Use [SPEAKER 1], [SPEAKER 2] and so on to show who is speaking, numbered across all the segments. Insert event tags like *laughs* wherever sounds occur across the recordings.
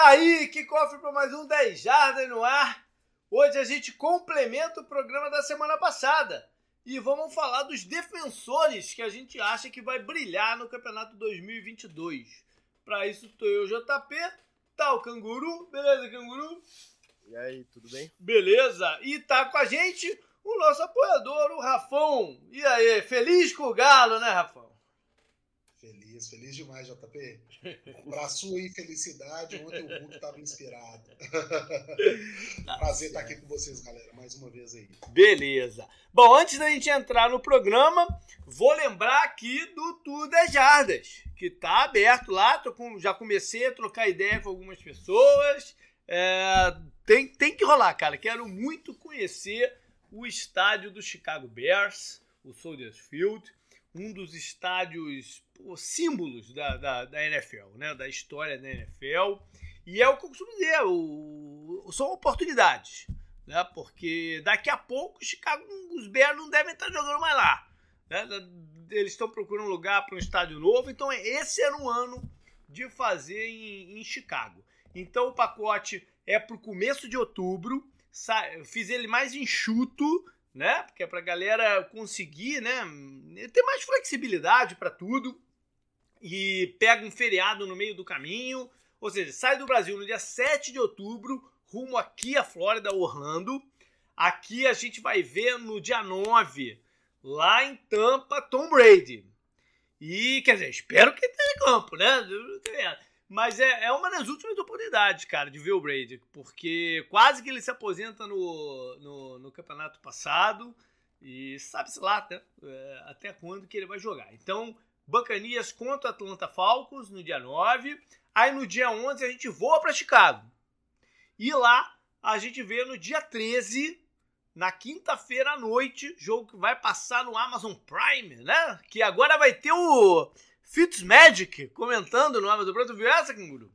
[SPEAKER 1] Tá aí, que cofre para mais um 10 Jardas no ar. Hoje a gente complementa o programa da semana passada e vamos falar dos defensores que a gente acha que vai brilhar no Campeonato 2022. Para isso, tô eu, JP, tá o Canguru, beleza, Canguru?
[SPEAKER 2] E aí, tudo bem?
[SPEAKER 1] Beleza, e tá com a gente o nosso apoiador, o Rafão. E aí, feliz com o Galo, né, Rafão?
[SPEAKER 3] Feliz, feliz demais, JP. *laughs* Para sua infelicidade, ontem o Hulk estava inspirado. *laughs* Tá Prazer estar aqui com vocês, galera, mais uma vez aí.
[SPEAKER 1] Beleza. Bom, antes da gente entrar no programa, vou lembrar aqui do Tour das Jardas, que tá aberto lá. Tô com, já comecei a trocar ideia com algumas pessoas. É, tem, tem que rolar, cara. Quero muito conhecer o estádio do Chicago Bears, o Soldiers Field um dos estádios pô, símbolos da, da, da, NFL, né? da história da NFL. E é o que eu costumo dizer, o, o, são oportunidades. Né? Porque daqui a pouco Chicago, os Bears não devem estar jogando mais lá. Né? Eles estão procurando um lugar para um estádio novo, então esse era um ano de fazer em, em Chicago. Então o pacote é para o começo de outubro. Fiz ele mais enxuto, né? Porque é para a galera conseguir, né? Ter mais flexibilidade para tudo e pega um feriado no meio do caminho. Ou seja, sai do Brasil no dia 7 de outubro, rumo aqui à Flórida, Orlando. Aqui a gente vai ver no dia 9, lá em Tampa, Tom Brady. E, quer dizer, espero que tenha campo, né? Mas é, é uma das últimas oportunidades, cara, de ver o Brady, porque quase que ele se aposenta no, no, no campeonato passado e sabe-se lá né, é, até quando que ele vai jogar. Então, Bacanias contra Atlanta Falcons no dia 9. Aí no dia 11 a gente voa para Chicago. E lá a gente vê no dia 13, na quinta-feira à noite, jogo que vai passar no Amazon Prime, né? Que agora vai ter o Fitzmagic comentando no Amazon Prime. Tu viu essa, Kinguru?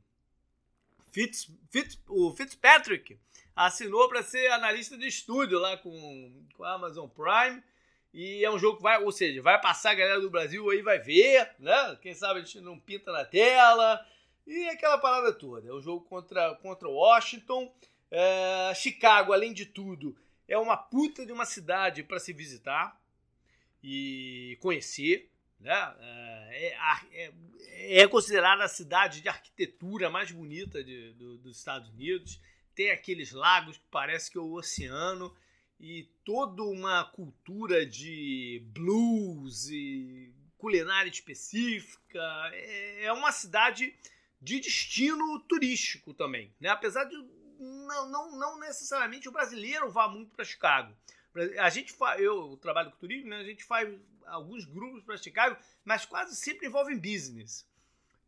[SPEAKER 1] Fitz, Fitz, o Fitzpatrick assinou para ser analista de estúdio lá com, com a Amazon Prime. E é um jogo que vai, ou seja, vai passar a galera do Brasil aí, vai ver, né? Quem sabe a gente não pinta na tela. E aquela parada toda. É um jogo contra, contra Washington. É, Chicago, além de tudo, é uma puta de uma cidade para se visitar e conhecer. Né? É, é, é, é considerada a cidade de arquitetura mais bonita de, do, dos Estados Unidos. Tem aqueles lagos que parece que é o oceano e toda uma cultura de blues e culinária específica. É, é uma cidade de destino turístico também, né? Apesar de não, não, não necessariamente o brasileiro vá muito para Chicago. A gente faz, eu trabalho com turismo, né? A gente faz alguns grupos para Chicago, mas quase sempre envolvem business.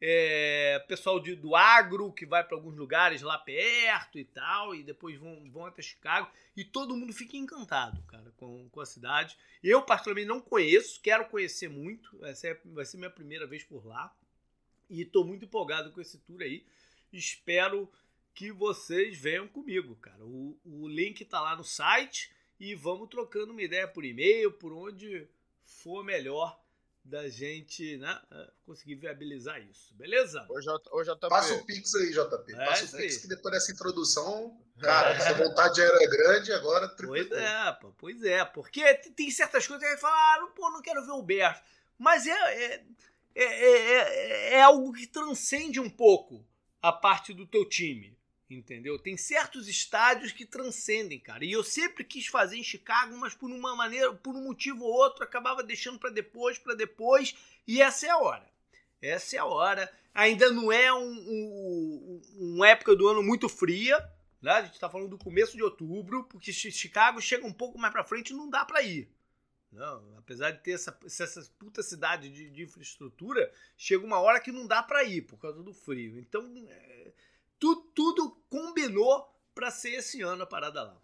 [SPEAKER 1] É, pessoal de, do agro que vai para alguns lugares lá perto e tal, e depois vão, vão até Chicago, e todo mundo fica encantado, cara, com, com a cidade. Eu, particularmente, não conheço, quero conhecer muito, essa é, vai ser minha primeira vez por lá, e estou muito empolgado com esse tour aí. Espero que vocês venham comigo, cara. O, o link está lá no site e vamos trocando uma ideia por e-mail, por onde for melhor da gente né, é, conseguir viabilizar isso, beleza?
[SPEAKER 3] Ô, J, ô, JP. Passa o Pix aí, JP. É, Passa o Pix que depois dessa introdução, cara, é. a vontade era grande, agora
[SPEAKER 1] triplicou. Pois é, pô, pois é. Porque tem certas coisas que a gente fala, ah, pô, não quero ver o Berto. Mas é, é, é, é, é algo que transcende um pouco a parte do teu time. Entendeu? Tem certos estádios que transcendem, cara. E eu sempre quis fazer em Chicago, mas por uma maneira, por um motivo ou outro, acabava deixando para depois, para depois. E essa é a hora. Essa é a hora. Ainda não é um, um, uma época do ano muito fria, né? A gente está falando do começo de outubro, porque Chicago chega um pouco mais para frente não dá para ir. Não, apesar de ter essa, essa puta cidade de, de, infraestrutura, chega uma hora que não dá para ir por causa do frio. Então, é, tudo, tudo combinou para ser esse ano a parada lá.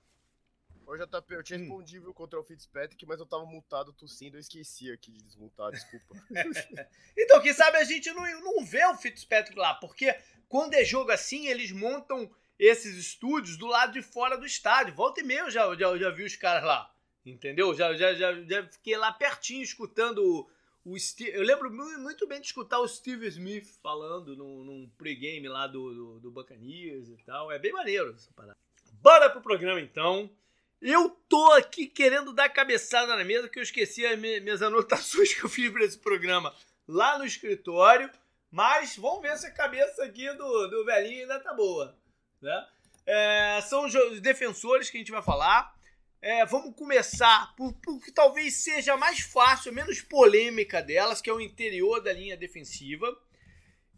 [SPEAKER 2] Ô JP, eu tinha hum. respondido contra o Fitzpatrick, mas eu tava multado tossindo, eu esqueci aqui de desmontar, desculpa. *laughs*
[SPEAKER 1] então, quem sabe a gente não, não vê o Fitzpatrick lá, porque quando é jogo assim, eles montam esses estúdios do lado de fora do estádio. Volta e meia eu já, já, já vi os caras lá, entendeu? Já, já, já, já fiquei lá pertinho escutando o, Steve, eu lembro muito bem de escutar o Steve Smith falando num, num pregame lá do, do, do e tal. É bem maneiro essa parada. Bora pro programa então. Eu tô aqui querendo dar cabeçada na mesa, que eu esqueci as minhas anotações *laughs* que eu fiz para esse programa lá no escritório. Mas vamos ver se a cabeça aqui do, do velhinho ainda tá boa. Né? É, são os defensores que a gente vai falar. É, vamos começar por, por que talvez seja mais fácil, menos polêmica delas, que é o interior da linha defensiva.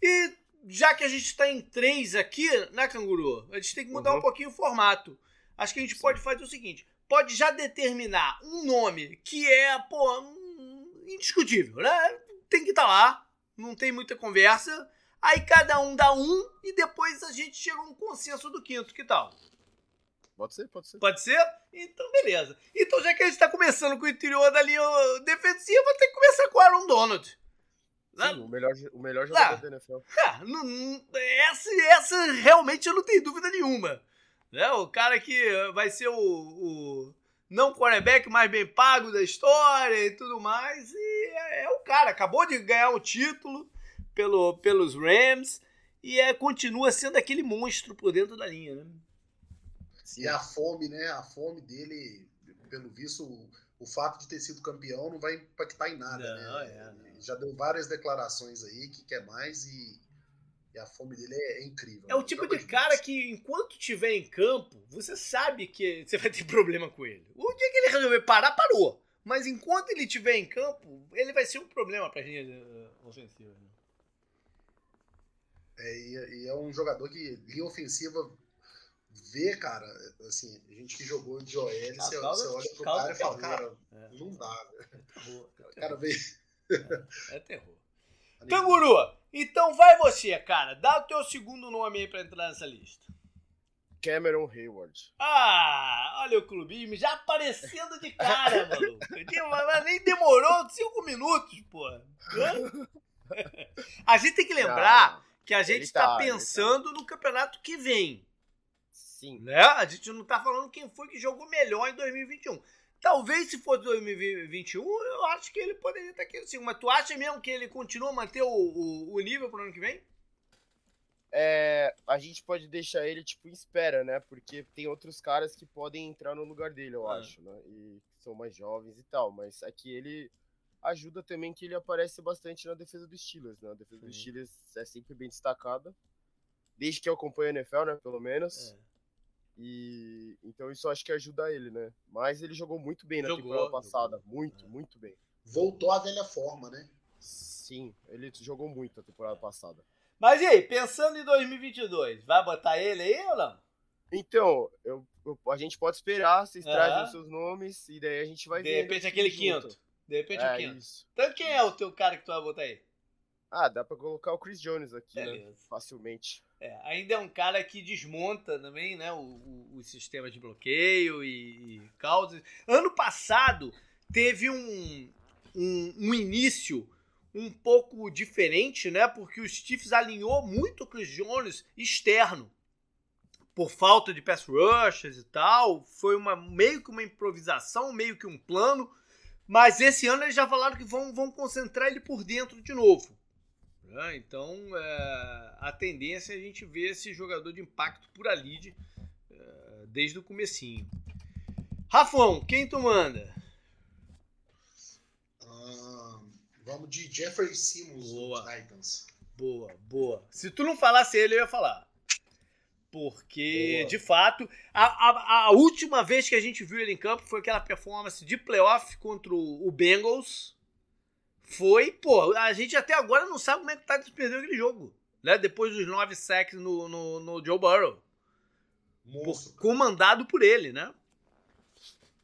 [SPEAKER 1] E já que a gente está em três aqui, né, Canguru? A gente tem que mudar uhum. um pouquinho o formato. Acho que a gente Sim. pode fazer o seguinte: pode já determinar um nome que é, pô, um, indiscutível, né? Tem que estar tá lá, não tem muita conversa. Aí cada um dá um e depois a gente chega a um consenso do quinto, que tal?
[SPEAKER 2] Pode ser, pode ser.
[SPEAKER 1] Pode ser? Então, beleza. Então, já que a gente está começando com o interior da linha defensiva, tem que começar com o Aaron Donald.
[SPEAKER 2] Né? Sim, o melhor, o melhor jogador ah, da NFL.
[SPEAKER 1] Ah, não, essa, essa realmente eu não tenho dúvida nenhuma. Né? O cara que vai ser o, o não quarterback mais bem pago da história e tudo mais. E é, é o cara, acabou de ganhar um título pelo, pelos Rams e é, continua sendo aquele monstro por dentro da linha, né?
[SPEAKER 3] E a fome, né? A fome dele, pelo visto, o, o fato de ter sido campeão não vai impactar em nada, não, né? É, não. Já deu várias declarações aí que quer mais e e a fome dele é, é incrível.
[SPEAKER 1] É o tipo de cara que, enquanto estiver em campo, você sabe que *laughs* você vai ter problema com ele. O dia que ele resolver parar, parou. Mas enquanto ele estiver em campo, ele vai ser um problema pra gente uh, ofensiva. Né?
[SPEAKER 3] É, e é um jogador que, linha ofensiva, vê, cara, assim, a gente que jogou de OL, ah, você, você olha pro cara e fala, cara, é. não dá. É terror, é terror. cara
[SPEAKER 1] vê. É, é terror. *laughs* Canguru, então vai você, cara. Dá o teu segundo nome aí pra entrar nessa lista.
[SPEAKER 2] Cameron Hayward.
[SPEAKER 1] Ah, olha o clubismo já aparecendo de cara, *laughs* maluco. Nem demorou cinco minutos, pô. *laughs* A gente tem que lembrar que a gente está tá, pensando tá. no campeonato que vem.
[SPEAKER 2] Sim.
[SPEAKER 1] Né? A gente não tá falando quem foi que jogou melhor em 2021. Talvez se for 2021, eu acho que ele poderia estar aqui assim. Mas tu acha mesmo que ele continua a manter o, o, o nível pro ano que vem?
[SPEAKER 2] É, a gente pode deixar ele tipo em espera, né? Porque tem outros caras que podem entrar no lugar dele, eu ah. acho, né? E são mais jovens e tal. Mas aqui ele ajuda também que ele aparece bastante na defesa dos Steelers, né? A defesa Sim. dos Steelers é sempre bem destacada. Desde que eu acompanho a NFL, né? Pelo menos. É. E então isso acho que ajuda ele, né? Mas ele jogou muito bem na jogou, temporada passada, jogou. muito, é. muito bem.
[SPEAKER 3] Voltou à velha forma, né?
[SPEAKER 2] Sim, ele jogou muito a temporada passada.
[SPEAKER 1] Mas e aí, pensando em 2022, vai botar ele aí ou não?
[SPEAKER 2] Então, eu, eu a gente pode esperar, vocês trazem os seus nomes e daí a gente vai
[SPEAKER 1] De
[SPEAKER 2] ver.
[SPEAKER 1] De repente aquele junto. quinto. De repente é, o quinto. Isso. Então quem é o teu cara que tu vai botar aí?
[SPEAKER 2] Ah, dá pra colocar o Chris Jones aqui, né? Facilmente.
[SPEAKER 1] É, ainda é um cara que desmonta também, né? O, o, o sistema de bloqueio e, e causas. Ano passado teve um, um, um, início um pouco diferente, né? Porque o Chiefs alinhou muito o Chris Jones externo. Por falta de pass rushers e tal. Foi uma, meio que uma improvisação, meio que um plano. Mas esse ano eles já falaram que vão, vão concentrar ele por dentro de novo. Né? Então, é, a tendência é a gente ver esse jogador de impacto por ali é, desde o comecinho. Rafão, quem tu manda?
[SPEAKER 3] Vamos de Jeffrey Simmons boa. Titans.
[SPEAKER 1] Boa, boa. Se tu não falasse ele, eu ia falar. Porque, boa. de fato, a, a, a, última vez que a gente viu ele em campo foi aquela performance de playoff contra o Bengals foi, pô, a gente até agora não sabe como é que o Titans perdeu aquele jogo, né? Depois dos nove sacks no, no, no Joe Burrow. Monstro. Por, comandado por ele, né?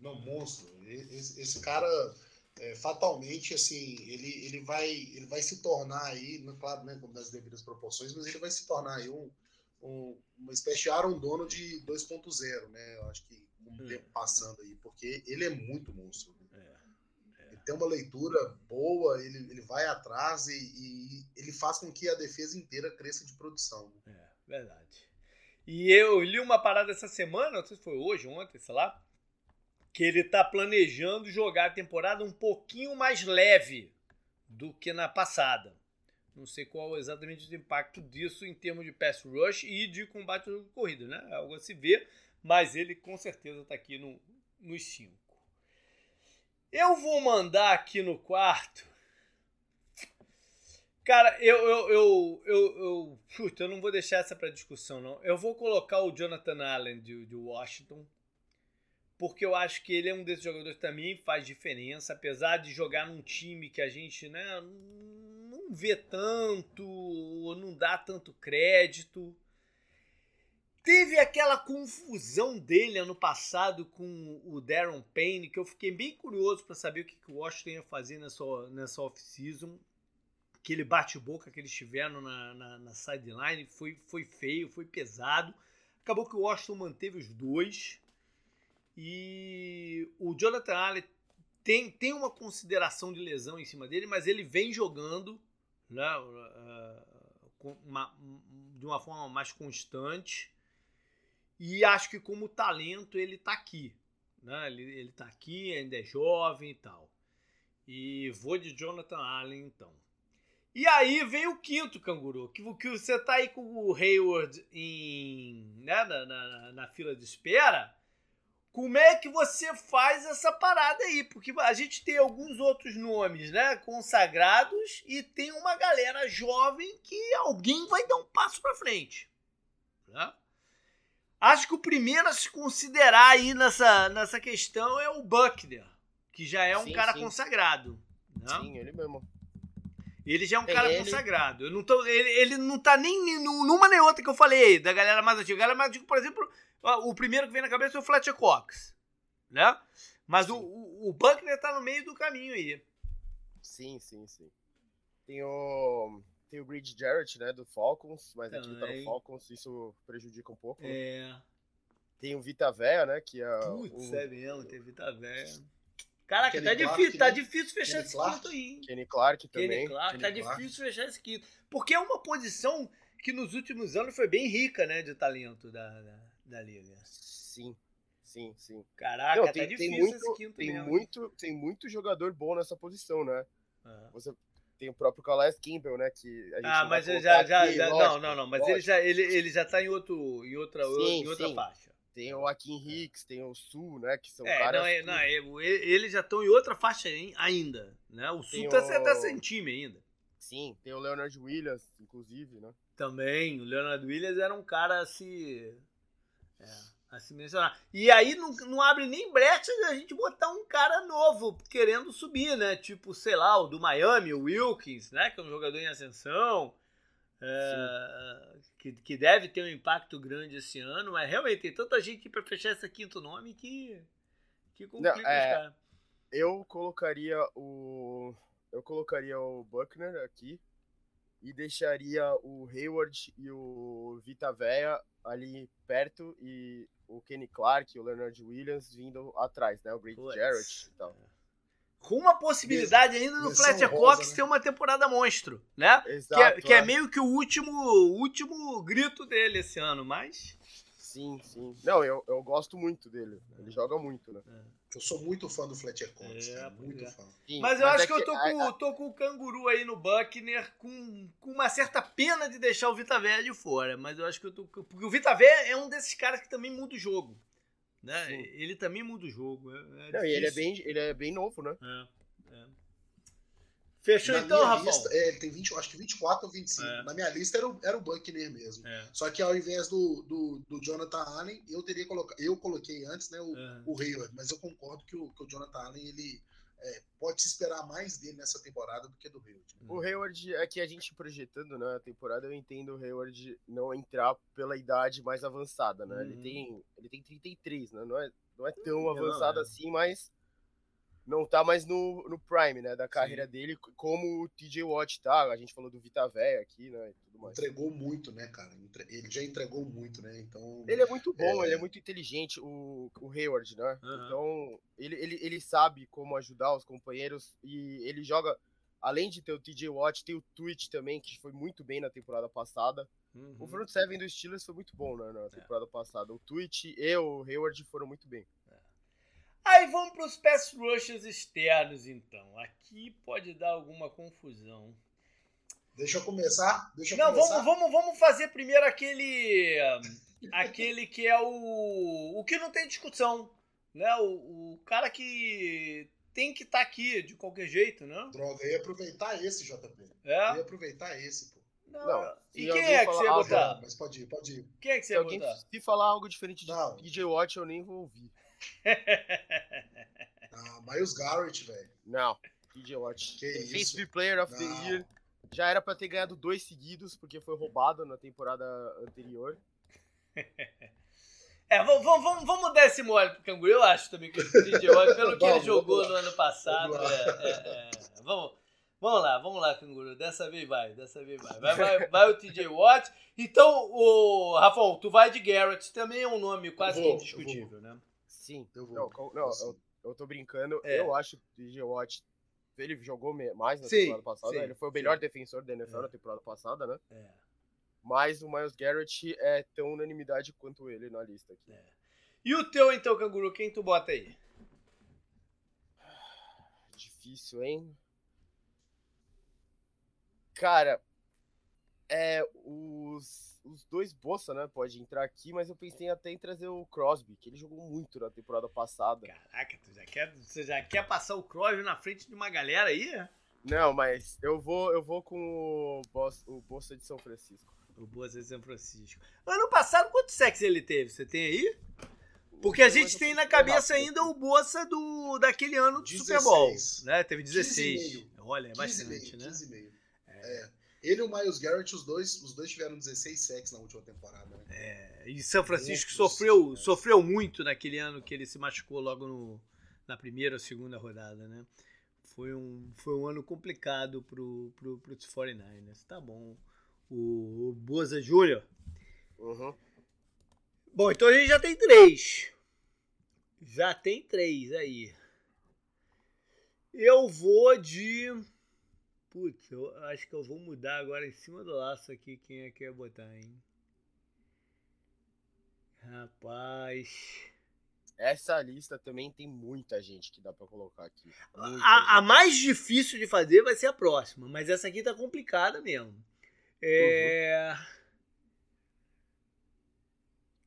[SPEAKER 3] Não, monstro. Esse, esse cara, é, fatalmente, assim, ele, ele, vai, ele vai se tornar aí, claro, né, como das devidas proporções, mas ele vai se tornar aí um, um uma espécie de Aaron Donald 2.0, né? Eu acho que com o hum. tempo passando aí, porque ele é muito monstro. Tem uma leitura boa, ele, ele vai atrás e, e, ele faz com que a defesa inteira cresça de produção.
[SPEAKER 1] É, verdade. E eu li uma parada essa semana, não sei se foi hoje, ontem, sei lá, que ele tá planejando jogar a temporada um pouquinho mais leve do que na passada. Não sei qual exatamente o impacto disso em termos de pass rush e de combate de corrida, né? É algo a se ver, mas ele com certeza está aqui no, nos 5. Eu vou mandar aqui no quarto. Cara, eu eu, eu, eu, eu, eu não vou deixar essa para discussão, não. Eu vou colocar o Jonathan Allen de, de Washington porque eu acho que ele é um desses jogadores que também faz diferença, apesar de jogar num time que a gente né, não vê tanto, não dá tanto crédito. Teve aquela confusão dele ano passado com o Darren Payne, que eu fiquei bem curioso para saber o que, o Washington ia fazer nessa, nessa off-season. Aquele bate-boca que eles tiveram na, na, na sideline foi, foi feio, foi pesado. Acabou que o Washington manteve os dois. E o Jonathan Allen tem, tem uma consideração de lesão em cima dele, mas ele vem jogando né, uh, uma, de uma forma mais constante. E acho que como talento ele está aqui. Né? Ele, ele tá aqui, ainda é jovem e tal. E vou de Jonathan Allen então. E aí vem o quinto canguru, que, que você tá aí com o Hayward em, né, na, na, na fila de espera. Como é que você faz essa parada aí? Porque a gente tem alguns outros nomes, né, consagrados e tem uma galera jovem que alguém vai dar um passo para frente. Né? Acho que o primeiro a se considerar aí nessa, nessa questão é o Buckner, que já é um sim, cara sim. consagrado. Né?
[SPEAKER 2] Sim, ele mesmo.
[SPEAKER 1] Ele já é um cara ele... consagrado. Eu não tô, ele, ele não tá nem numa nem outra que eu falei da galera mais antiga. A galera mais antiga, por exemplo, o primeiro que vem na cabeça é o Fletcher Cox, né? Mas o, o, o Buckner tá no meio do caminho aí.
[SPEAKER 2] Sim, sim, sim. Tem o, tem o Grid Jarrett, né, do Falcons, mas aqui tá no Falcons, isso prejudica um pouco.
[SPEAKER 1] É.
[SPEAKER 2] Tem o Vita Véia, né, que é...
[SPEAKER 1] Putz, o... é mesmo, tem Vita Véia. Caraca, Kenny tá, Clark, difícil, tá né? tá difícil fechar Kenny esse Clark. quinto aí.
[SPEAKER 2] Kenny Clark também.
[SPEAKER 1] Kenny Clark, Kenny tá Clark. difícil fechar esse quinto. Porque é uma posição que nos últimos anos foi bem rica, né, de talento da, da da liga.
[SPEAKER 2] Sim, sim, sim.
[SPEAKER 1] Caraca, Não, tem, tá tem muito,
[SPEAKER 2] tem
[SPEAKER 1] mesmo.
[SPEAKER 2] muito, tem muito jogador bom nessa posição, né? Uhum. Você tem o próprio Calais Kimball, né? Que
[SPEAKER 1] ah, mas já, já, aqui, já lógico, não, não, não. Mas lógico. ele já, ele, ele já tá em outro, em outra, sim, em outra sim. faixa.
[SPEAKER 2] Tem o Akin Hicks, tem o Sul, né? Que são
[SPEAKER 1] é,
[SPEAKER 2] caras.
[SPEAKER 1] Não, é, não, é, eles já estão em outra faixa ainda, né? O Sul tá, o... tá sem time ainda.
[SPEAKER 2] Sim, tem o Leonard Williams, inclusive, né?
[SPEAKER 1] Também, o Leonard Williams era um cara assim é, a se mencionar. E aí não, não abre nem brecha de a gente botar um cara novo querendo subir, né? Tipo, sei lá, o do Miami, o Wilkins, né? Que é um jogador em ascensão. É, que, que deve ter um impacto grande esse ano, mas realmente tem tanta gente para fechar esse quinto nome que, que complica não, é, cara.
[SPEAKER 2] Eu colocaria o. Eu colocaria o Buckner aqui e deixaria o Hayward e o Vita Veia ali perto e o Kenny Clark e o Leonard Williams vindo atrás, né? O Great Jarrett e tal.
[SPEAKER 1] Com uma possibilidade ainda do Fletcher Cox né? ter uma temporada monstro, né?
[SPEAKER 2] Exato,
[SPEAKER 1] que, é, que é, é meio que o último, último grito dele esse ano, mas.
[SPEAKER 2] Sim, sim. Não, eu, eu gosto muito dele. Ele joga muito, né?
[SPEAKER 3] Eu sou muito fã do Fletcher Cox, é, muito é. fã.
[SPEAKER 1] Sim, mas eu mas acho é que, eu tô, com, tô com o canguru aí no Buckner com, com uma certa pena de deixar o Vita Véia de fora. Mas eu acho que eu tô. Porque o Vita Véia é um desses caras que também muda o jogo. Né? Ele também muda o jogo. É,
[SPEAKER 2] é Não, e ele é, bem, ele é bem novo, né?
[SPEAKER 1] É, é. Fechou Na então, Rafa?
[SPEAKER 3] É, ele tem 20, acho que 24 ou 25. É. Na minha lista era o, era o Buckner mesmo.
[SPEAKER 1] É.
[SPEAKER 3] Só que ao invés do, do, do, Jonathan Allen, eu teria colocado. Eu coloquei antes, né, o, é. o Hayward, mas eu concordo que o, que o Jonathan Allen ele é, pode se esperar mais dele nessa temporada do que do Hayward.
[SPEAKER 2] Né? O Hayward é que a gente projetando né, a temporada, eu entendo o Hayward não entrar pela idade mais avançada, né? Uhum. Ele tem ele tem 33, né? Não é, não é tão avançado é. assim, mas não tá mais no, no prime, né, da carreira Sim. dele, como o TJ Watt tá, a gente falou do Vita Véia aqui, né, e tudo mais.
[SPEAKER 3] Entregou muito, né, cara, ele já entregou muito, né, então...
[SPEAKER 2] Ele é muito bom, é... ele é muito inteligente, o, o Hayward, né, uhum. então ele, ele, ele sabe como ajudar os companheiros e ele joga, além de ter o TJ Watt, tem o Twitch também, que foi muito bem na temporada passada, uhum. o front seven do Steelers foi muito bom, né, na é. temporada é. passada, o Twitch e o Hayward foram muito bem.
[SPEAKER 1] Aí vamos para os pass rushers externos, então. Aqui pode dar alguma confusão.
[SPEAKER 3] Deixa eu começar. Deixa eu
[SPEAKER 1] Não,
[SPEAKER 3] começar.
[SPEAKER 1] vamos, vamos, vamos fazer primeiro aquele. aquele que é o. O que não tem discussão. Né? O, o cara que tem que estar aqui de qualquer jeito, né?
[SPEAKER 3] Droga, eu ia aproveitar esse, JP. Eu
[SPEAKER 1] É?
[SPEAKER 3] ia aproveitar esse, pô.
[SPEAKER 1] Não,
[SPEAKER 2] Não,
[SPEAKER 1] E quem é que você ia botar?
[SPEAKER 3] Mas pode ir, pode ir.
[SPEAKER 1] Quem é que você
[SPEAKER 2] Se
[SPEAKER 1] ia botar?
[SPEAKER 2] se falar algo diferente de
[SPEAKER 3] Não.
[SPEAKER 2] DJ Watch, eu nem vou ouvir. *laughs*
[SPEAKER 3] Ah, Miles Garrett, velho.
[SPEAKER 2] Não, DJ Watch.
[SPEAKER 3] Que isso?
[SPEAKER 2] Player of the
[SPEAKER 3] Não.
[SPEAKER 2] Year. Já era pra ter ganhado dois seguidos, porque foi roubado na temporada anterior. *laughs*
[SPEAKER 1] É, vamos, vamos, vamos, dar esse mole pro Canguru. Eu acho também que o DJ *laughs* Watt, pelo que ele
[SPEAKER 3] Vamos,
[SPEAKER 1] jogou
[SPEAKER 3] vamos
[SPEAKER 1] no ano passado,
[SPEAKER 3] Vamos lá.
[SPEAKER 1] é, é, é. Vamos, vamos lá, vamos lá, Canguru. Dessa vez vai, dessa vez vai. Vai, vai, vai o TJ Watt. Então, o Rafão, tu vai de Garrett, também é um nome quase
[SPEAKER 3] vou,
[SPEAKER 1] que indiscutível, né?
[SPEAKER 2] Sim.
[SPEAKER 3] Eu vou.
[SPEAKER 2] Não, com- não,
[SPEAKER 3] Assim.
[SPEAKER 2] eu, eu tô brincando.
[SPEAKER 1] É.
[SPEAKER 2] Eu acho que o DJ Watt. Ele jogou mais na
[SPEAKER 1] Sim,
[SPEAKER 2] temporada passada.
[SPEAKER 1] sim,
[SPEAKER 2] ele foi o melhor
[SPEAKER 1] sim.
[SPEAKER 2] defensor da NFL
[SPEAKER 1] É.
[SPEAKER 2] na temporada passada, né?
[SPEAKER 1] É.
[SPEAKER 2] Mas o Miles Garrett é tão unanimidade quanto ele na lista aqui.
[SPEAKER 1] E o teu, então, Canguru, quem tu bota aí?
[SPEAKER 2] Difícil, hein? Cara, é, os, os dois Bolsa, né, pode entrar aqui, mas eu pensei até em trazer o Crosby, que ele jogou muito na temporada passada.
[SPEAKER 1] Caraca, tu já quer, você já quer passar o Crosby na frente de uma galera aí? é?
[SPEAKER 2] Não, mas eu vou, eu vou com o, Bos- o Bolsa de São Francisco.
[SPEAKER 1] O Boas de São Francisco. Ano passado, quantos sexos ele teve? Você tem aí? Porque a gente tem na cabeça ainda o Bolsa do, daquele ano do
[SPEAKER 3] 16.
[SPEAKER 1] Super Bowl. Né? Teve 16.
[SPEAKER 3] 15,5.
[SPEAKER 1] Olha, é
[SPEAKER 3] 15,5,
[SPEAKER 1] bastante, né?
[SPEAKER 3] 15,5. É. Ele e o Miles Garrett, os dois, os dois tiveram 16 sacks na última temporada. Né?
[SPEAKER 1] É, E São Francisco
[SPEAKER 3] Muitos,
[SPEAKER 1] sofreu,
[SPEAKER 3] né?
[SPEAKER 1] sofreu muito naquele ano que ele se machucou logo no, na primeira ou segunda rodada, né? Foi um, foi um ano complicado pro, pro, pros 49ers. Tá bom. O, o Boza Júnior.
[SPEAKER 2] Uhum.
[SPEAKER 1] Bom, então a gente já tem três. Já tem três aí. Eu vou de. Putz, eu acho que eu vou mudar agora em cima do laço aqui quem é que ia botar, hein? Rapaz.
[SPEAKER 2] Essa lista também tem muita gente que dá pra colocar aqui.
[SPEAKER 1] A, a mais difícil de fazer vai ser a próxima, mas essa aqui tá complicada mesmo. É.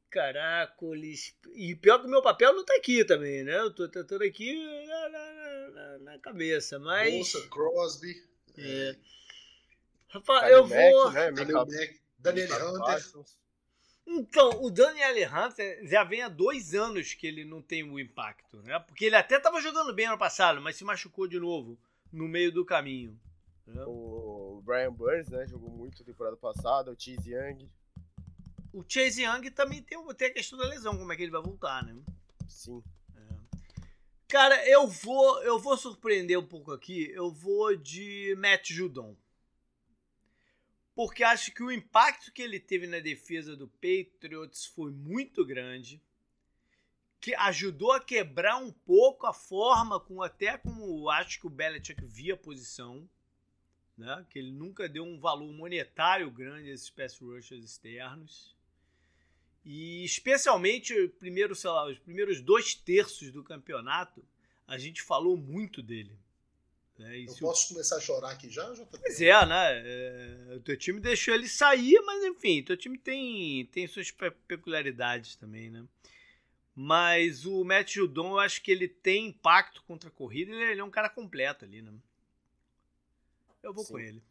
[SPEAKER 1] Caracoles. E pior que o meu papel não tá aqui também, né? Eu tô tentando aqui na, na- na- na cabeça, mas.
[SPEAKER 3] Bolsa, Crosby,
[SPEAKER 1] É. Rafa,
[SPEAKER 2] Khalil
[SPEAKER 1] eu vou.
[SPEAKER 2] né?
[SPEAKER 3] Daniel
[SPEAKER 2] Mika
[SPEAKER 3] Hunter.
[SPEAKER 1] Então, o Daniel Hunter já vem há dois anos que ele não tem o impacto, né? Porque ele até tava jogando bem ano passado, mas se machucou de novo no meio do caminho. né?
[SPEAKER 2] O Brian Burns, né? Jogou muito temporada passada. O Chase Young.
[SPEAKER 1] O Chase Young também tem, o- tem a questão da lesão, como é que ele vai voltar, né?
[SPEAKER 2] Sim.
[SPEAKER 1] Cara, eu vou, eu vou surpreender um pouco aqui. Eu vou de Matt Judon. Porque acho que o impacto que ele teve na defesa do Patriots foi muito grande. Que ajudou a quebrar um pouco a forma, com até como acho que o Belichick via a posição. Né? Que ele nunca deu um valor monetário grande a esses pass rushers externos. E especialmente o primeiro, sei lá, os primeiros dois terços do campeonato, a gente falou muito dele. Né?
[SPEAKER 3] Eu
[SPEAKER 1] se o-
[SPEAKER 3] posso começar a chorar aqui já, JP?
[SPEAKER 1] Pois é, né? É, o teu time deixou ele sair, mas enfim, teu time tem, tem suas pe- peculiaridades também, né? Mas o Matt Judon, eu acho que ele tem impacto contra a corrida, ele, ele é um cara completo ali, né? Eu vou com
[SPEAKER 2] Sim.
[SPEAKER 1] ele.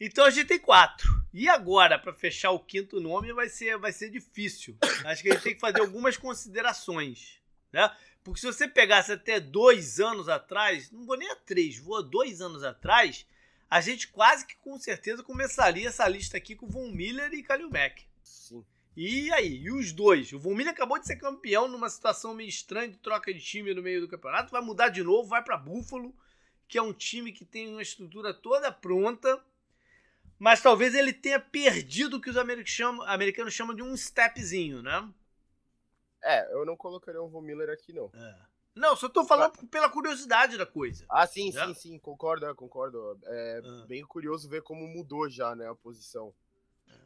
[SPEAKER 1] Então a gente tem quatro. E agora, para fechar o quinto nome, vai ser, vai ser difícil. Acho que a gente tem que fazer algumas considerações, né? Porque se você pegasse até dois anos atrás, não vou nem a três, vou a dois anos atrás, a gente quase que com certeza começaria essa lista aqui com Von Miller e Kalil Mack.
[SPEAKER 2] Sim.
[SPEAKER 1] E aí, e os dois? O Von Miller acabou de ser campeão numa situação meio estranha de troca de time no meio do campeonato, vai mudar de novo, vai para Buffalo, que é um time que tem uma estrutura toda pronta, mas talvez ele tenha perdido o que os americanos chamam, de um stepzinho, né?
[SPEAKER 2] É, eu não colocaria um Von Miller aqui, não.
[SPEAKER 1] É. Não, só tô falando pela curiosidade da coisa.
[SPEAKER 2] Ah, sim,
[SPEAKER 1] Já?
[SPEAKER 2] sim, sim, concordo, é, concordo. É
[SPEAKER 1] Ah.
[SPEAKER 2] bem curioso ver como mudou já, né, a posição.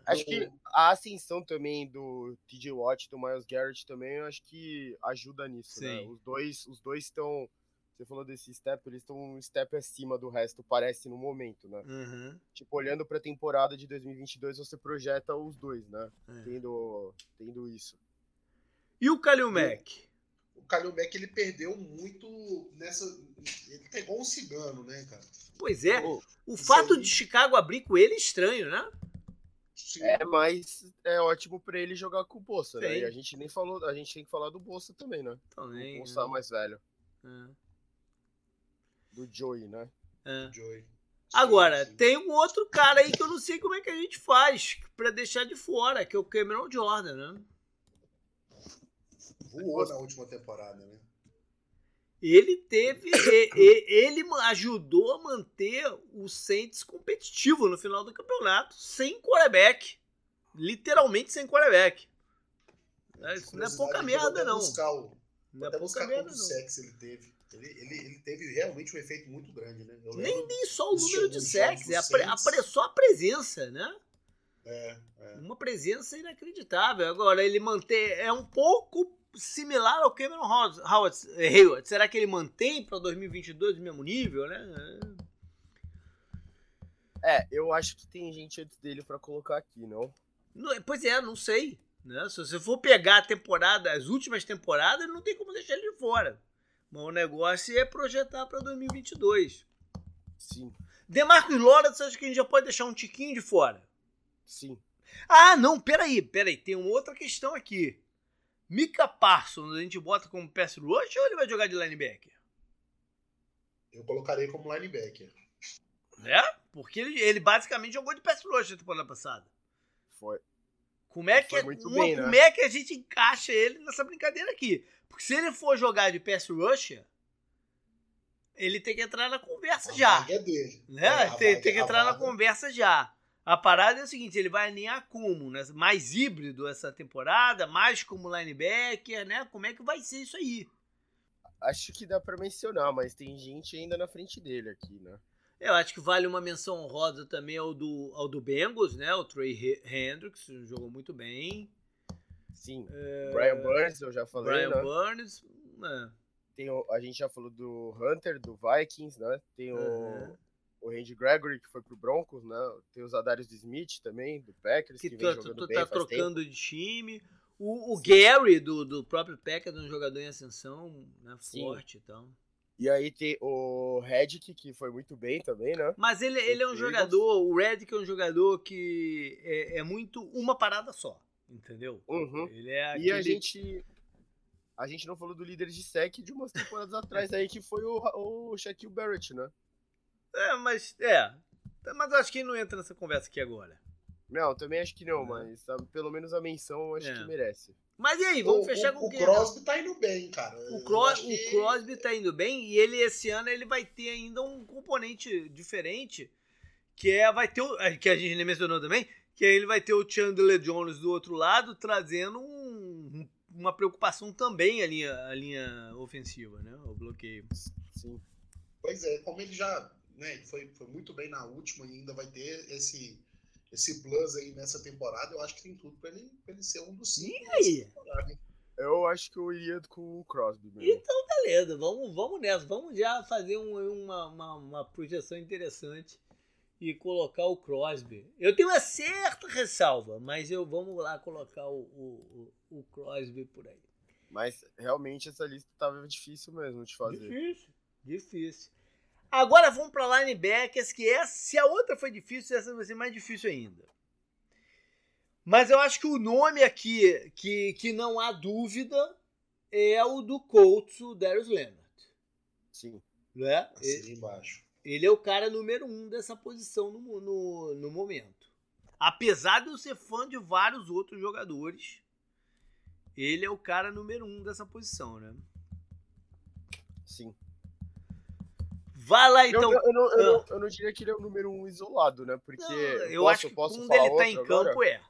[SPEAKER 2] Acho que a ascensão também do TJ Watt, do Miles Garrett também, acho que ajuda nisso, né?
[SPEAKER 1] Sim.
[SPEAKER 2] Os dois os dois estão, você falou desse step, eles estão um step acima do resto, parece no momento, né?
[SPEAKER 1] Uhum.
[SPEAKER 2] Tipo, olhando pra temporada de 2022, você projeta os dois, né?
[SPEAKER 1] É.
[SPEAKER 2] Tendo, tendo isso.
[SPEAKER 1] E o Kalil Mack?
[SPEAKER 3] O Kalil Mack, ele perdeu muito nessa... Ele pegou um cigano, né, cara?
[SPEAKER 1] Pois é,
[SPEAKER 2] Pô,
[SPEAKER 1] o fato
[SPEAKER 3] aí-
[SPEAKER 1] de Chicago abrir com ele é estranho, né?
[SPEAKER 3] Sim.
[SPEAKER 2] É, mas é ótimo pra ele jogar com o Bolsa, né? E a gente nem falou, a gente tem que falar do Bolsa também, né?
[SPEAKER 1] Também.
[SPEAKER 2] o Bolsa
[SPEAKER 1] né?
[SPEAKER 2] mais velho,
[SPEAKER 1] É,
[SPEAKER 2] do Joey, né?
[SPEAKER 1] é.
[SPEAKER 3] Joey.
[SPEAKER 1] Agora,
[SPEAKER 3] sim.
[SPEAKER 1] tem um outro cara aí que eu não sei como é que a gente faz pra deixar de fora, que é o Cameron Jordan, né?
[SPEAKER 3] Voou na última temporada, né?
[SPEAKER 1] Ele teve. ele ajudou a manter o Saints competitivo no final do campeonato, sem quarterback. Literalmente sem quarterback. É, Isso não é pouca merda,
[SPEAKER 3] até
[SPEAKER 1] não.
[SPEAKER 3] Buscar o,
[SPEAKER 1] Não é
[SPEAKER 3] até
[SPEAKER 1] pouca
[SPEAKER 3] buscar
[SPEAKER 1] merda, não.
[SPEAKER 3] sacks ele teve. Ele, ele, ele teve realmente um efeito muito grande, né? Eu
[SPEAKER 1] Nem, nem só o número de
[SPEAKER 3] do
[SPEAKER 1] é a pre- a pre- só a presença, né?
[SPEAKER 3] É, é.
[SPEAKER 1] Uma presença inacreditável. Agora, ele manter. É um pouco similar ao Cameron Howard. Howard eh, Hayward. Será que ele mantém para 2022 o mesmo nível, né?
[SPEAKER 2] É, eu acho que tem gente antes dele pra colocar aqui, não?
[SPEAKER 1] Não, pois é, não sei. Né? Se você for pegar a temporada, as últimas temporadas, não tem como deixar ele de fora. Mas o negócio é projetar para 2022.
[SPEAKER 2] Sim,
[SPEAKER 1] Demarcus Lawrence, acho que a gente já pode deixar um tiquinho de fora.
[SPEAKER 2] sim.
[SPEAKER 1] Ah, não, peraí, peraí. Tem uma outra questão aqui. Mika Parsons, a gente bota como pass rush ou ele vai jogar de linebacker?
[SPEAKER 3] Eu colocarei como linebacker.
[SPEAKER 1] Né? Porque ele, ele basicamente jogou de pass rush na temporada passada.
[SPEAKER 2] Foi.
[SPEAKER 1] Como é, que,
[SPEAKER 2] Foi
[SPEAKER 1] é-
[SPEAKER 2] muito
[SPEAKER 1] uma-
[SPEAKER 2] bem, né?
[SPEAKER 1] como é que a gente encaixa ele nessa brincadeira aqui? Porque se ele for jogar de pass rusher, ele tem que entrar na conversa
[SPEAKER 3] A
[SPEAKER 1] já.
[SPEAKER 3] vaga é dele.
[SPEAKER 1] Né?
[SPEAKER 3] É, a
[SPEAKER 1] tem,
[SPEAKER 3] vaga-
[SPEAKER 1] tem que entrar na
[SPEAKER 3] vaga-
[SPEAKER 1] conversa já. A parada é o seguinte, ele vai alinhar como? Né? Mais híbrido essa temporada, mais como linebacker, né? Como é que vai ser isso aí?
[SPEAKER 2] Acho que dá pra mencionar, mas tem gente ainda na frente dele aqui, né?
[SPEAKER 1] Eu acho que vale uma menção honrosa também ao do, ao do Bengals, né? O Trey He- Hendricks jogou muito bem.
[SPEAKER 2] Sim. Brian Burns, eu já falei,
[SPEAKER 1] É, Brian
[SPEAKER 2] né?
[SPEAKER 1] Burns, é.
[SPEAKER 2] Tem o- a gente já falou do Hunter, do Vikings, né? Tem o,
[SPEAKER 1] Uhum.
[SPEAKER 2] o Randy Gregory, que foi pro Broncos, né? Tem os Adarius Smith também, do Packers, que,
[SPEAKER 1] que
[SPEAKER 2] vem
[SPEAKER 1] tá,
[SPEAKER 2] jogando
[SPEAKER 1] tu tá
[SPEAKER 2] faz tempo.
[SPEAKER 1] trocando de time. O, o Gary, do, do próprio Packers, é um jogador em ascensão, né? Forte e tal.
[SPEAKER 2] E aí tem o Redick, que foi muito bem também, né?
[SPEAKER 1] Mas ele, ele é um jogador, o Redick é um jogador que é, é muito uma parada só, entendeu?
[SPEAKER 2] Uhum.
[SPEAKER 1] Ele é
[SPEAKER 2] E
[SPEAKER 1] aquele...
[SPEAKER 2] a gente. A gente não falou do líder de sec de umas temporadas *laughs* atrás aí, que foi o, o Shaquille Barrett, né?
[SPEAKER 1] É, mas, é. Mas eu acho que ele não entra nessa conversa aqui agora.
[SPEAKER 2] Não, também acho que não,
[SPEAKER 1] É.
[SPEAKER 2] mas ah, pelo menos a menção eu acho
[SPEAKER 1] É.
[SPEAKER 2] que merece.
[SPEAKER 1] Mas e aí, vamos
[SPEAKER 3] o,
[SPEAKER 1] fechar
[SPEAKER 3] o,
[SPEAKER 1] com
[SPEAKER 3] o
[SPEAKER 1] quem?
[SPEAKER 3] Crosby tá indo bem, cara.
[SPEAKER 1] O, Cros,
[SPEAKER 3] que-
[SPEAKER 1] o Crosby tá indo bem e ele esse ano ele vai ter ainda um componente diferente, que é vai ter o, que a gente nem mencionou também, que aí ele vai ter o Chandler Jones do outro lado trazendo um- uma preocupação também à linha, à linha ofensiva, né? O bloqueio.
[SPEAKER 2] Sim.
[SPEAKER 3] Pois é, como ele já né, foi, foi muito bem na última e ainda vai ter esse, esse plus aí nessa temporada, eu acho que tem tudo pra ele, pra ele ser um dos cinco.
[SPEAKER 1] E aí?
[SPEAKER 3] nessa temporada, hein?
[SPEAKER 2] Eu acho que eu iria com o Crosby mesmo.
[SPEAKER 1] Então, beleza, vamos, vamos nessa. Vamos já fazer um- uma, uma, uma projeção interessante e colocar o Crosby. Eu tenho uma certa ressalva, mas eu vamos lá colocar o, o, o, o Crosby por aí.
[SPEAKER 2] Mas realmente essa lista tava difícil mesmo de fazer.
[SPEAKER 1] Difícil, difícil. Agora vamos para linebackers, que essa, se a outra foi difícil, essa vai ser mais difícil ainda. Mas eu acho que o nome aqui, que, que não há dúvida, é o do Colts, o Darius Leonard.
[SPEAKER 2] Sim.
[SPEAKER 1] Né?
[SPEAKER 3] Assim embaixo.
[SPEAKER 1] Ele é o cara número um dessa posição no, no, no momento. Apesar de eu ser fã de vários outros jogadores, ele é o cara número um dessa posição, né?
[SPEAKER 2] Sim.
[SPEAKER 1] Vai lá
[SPEAKER 2] Eu,
[SPEAKER 1] então.
[SPEAKER 2] eu, eu não, eu, não, eu não diria que ele é o número um isolado, né? Porque
[SPEAKER 1] Não, eu
[SPEAKER 2] posso,
[SPEAKER 1] acho que
[SPEAKER 2] posso
[SPEAKER 1] quando ele tá em
[SPEAKER 2] agora?
[SPEAKER 1] campo é.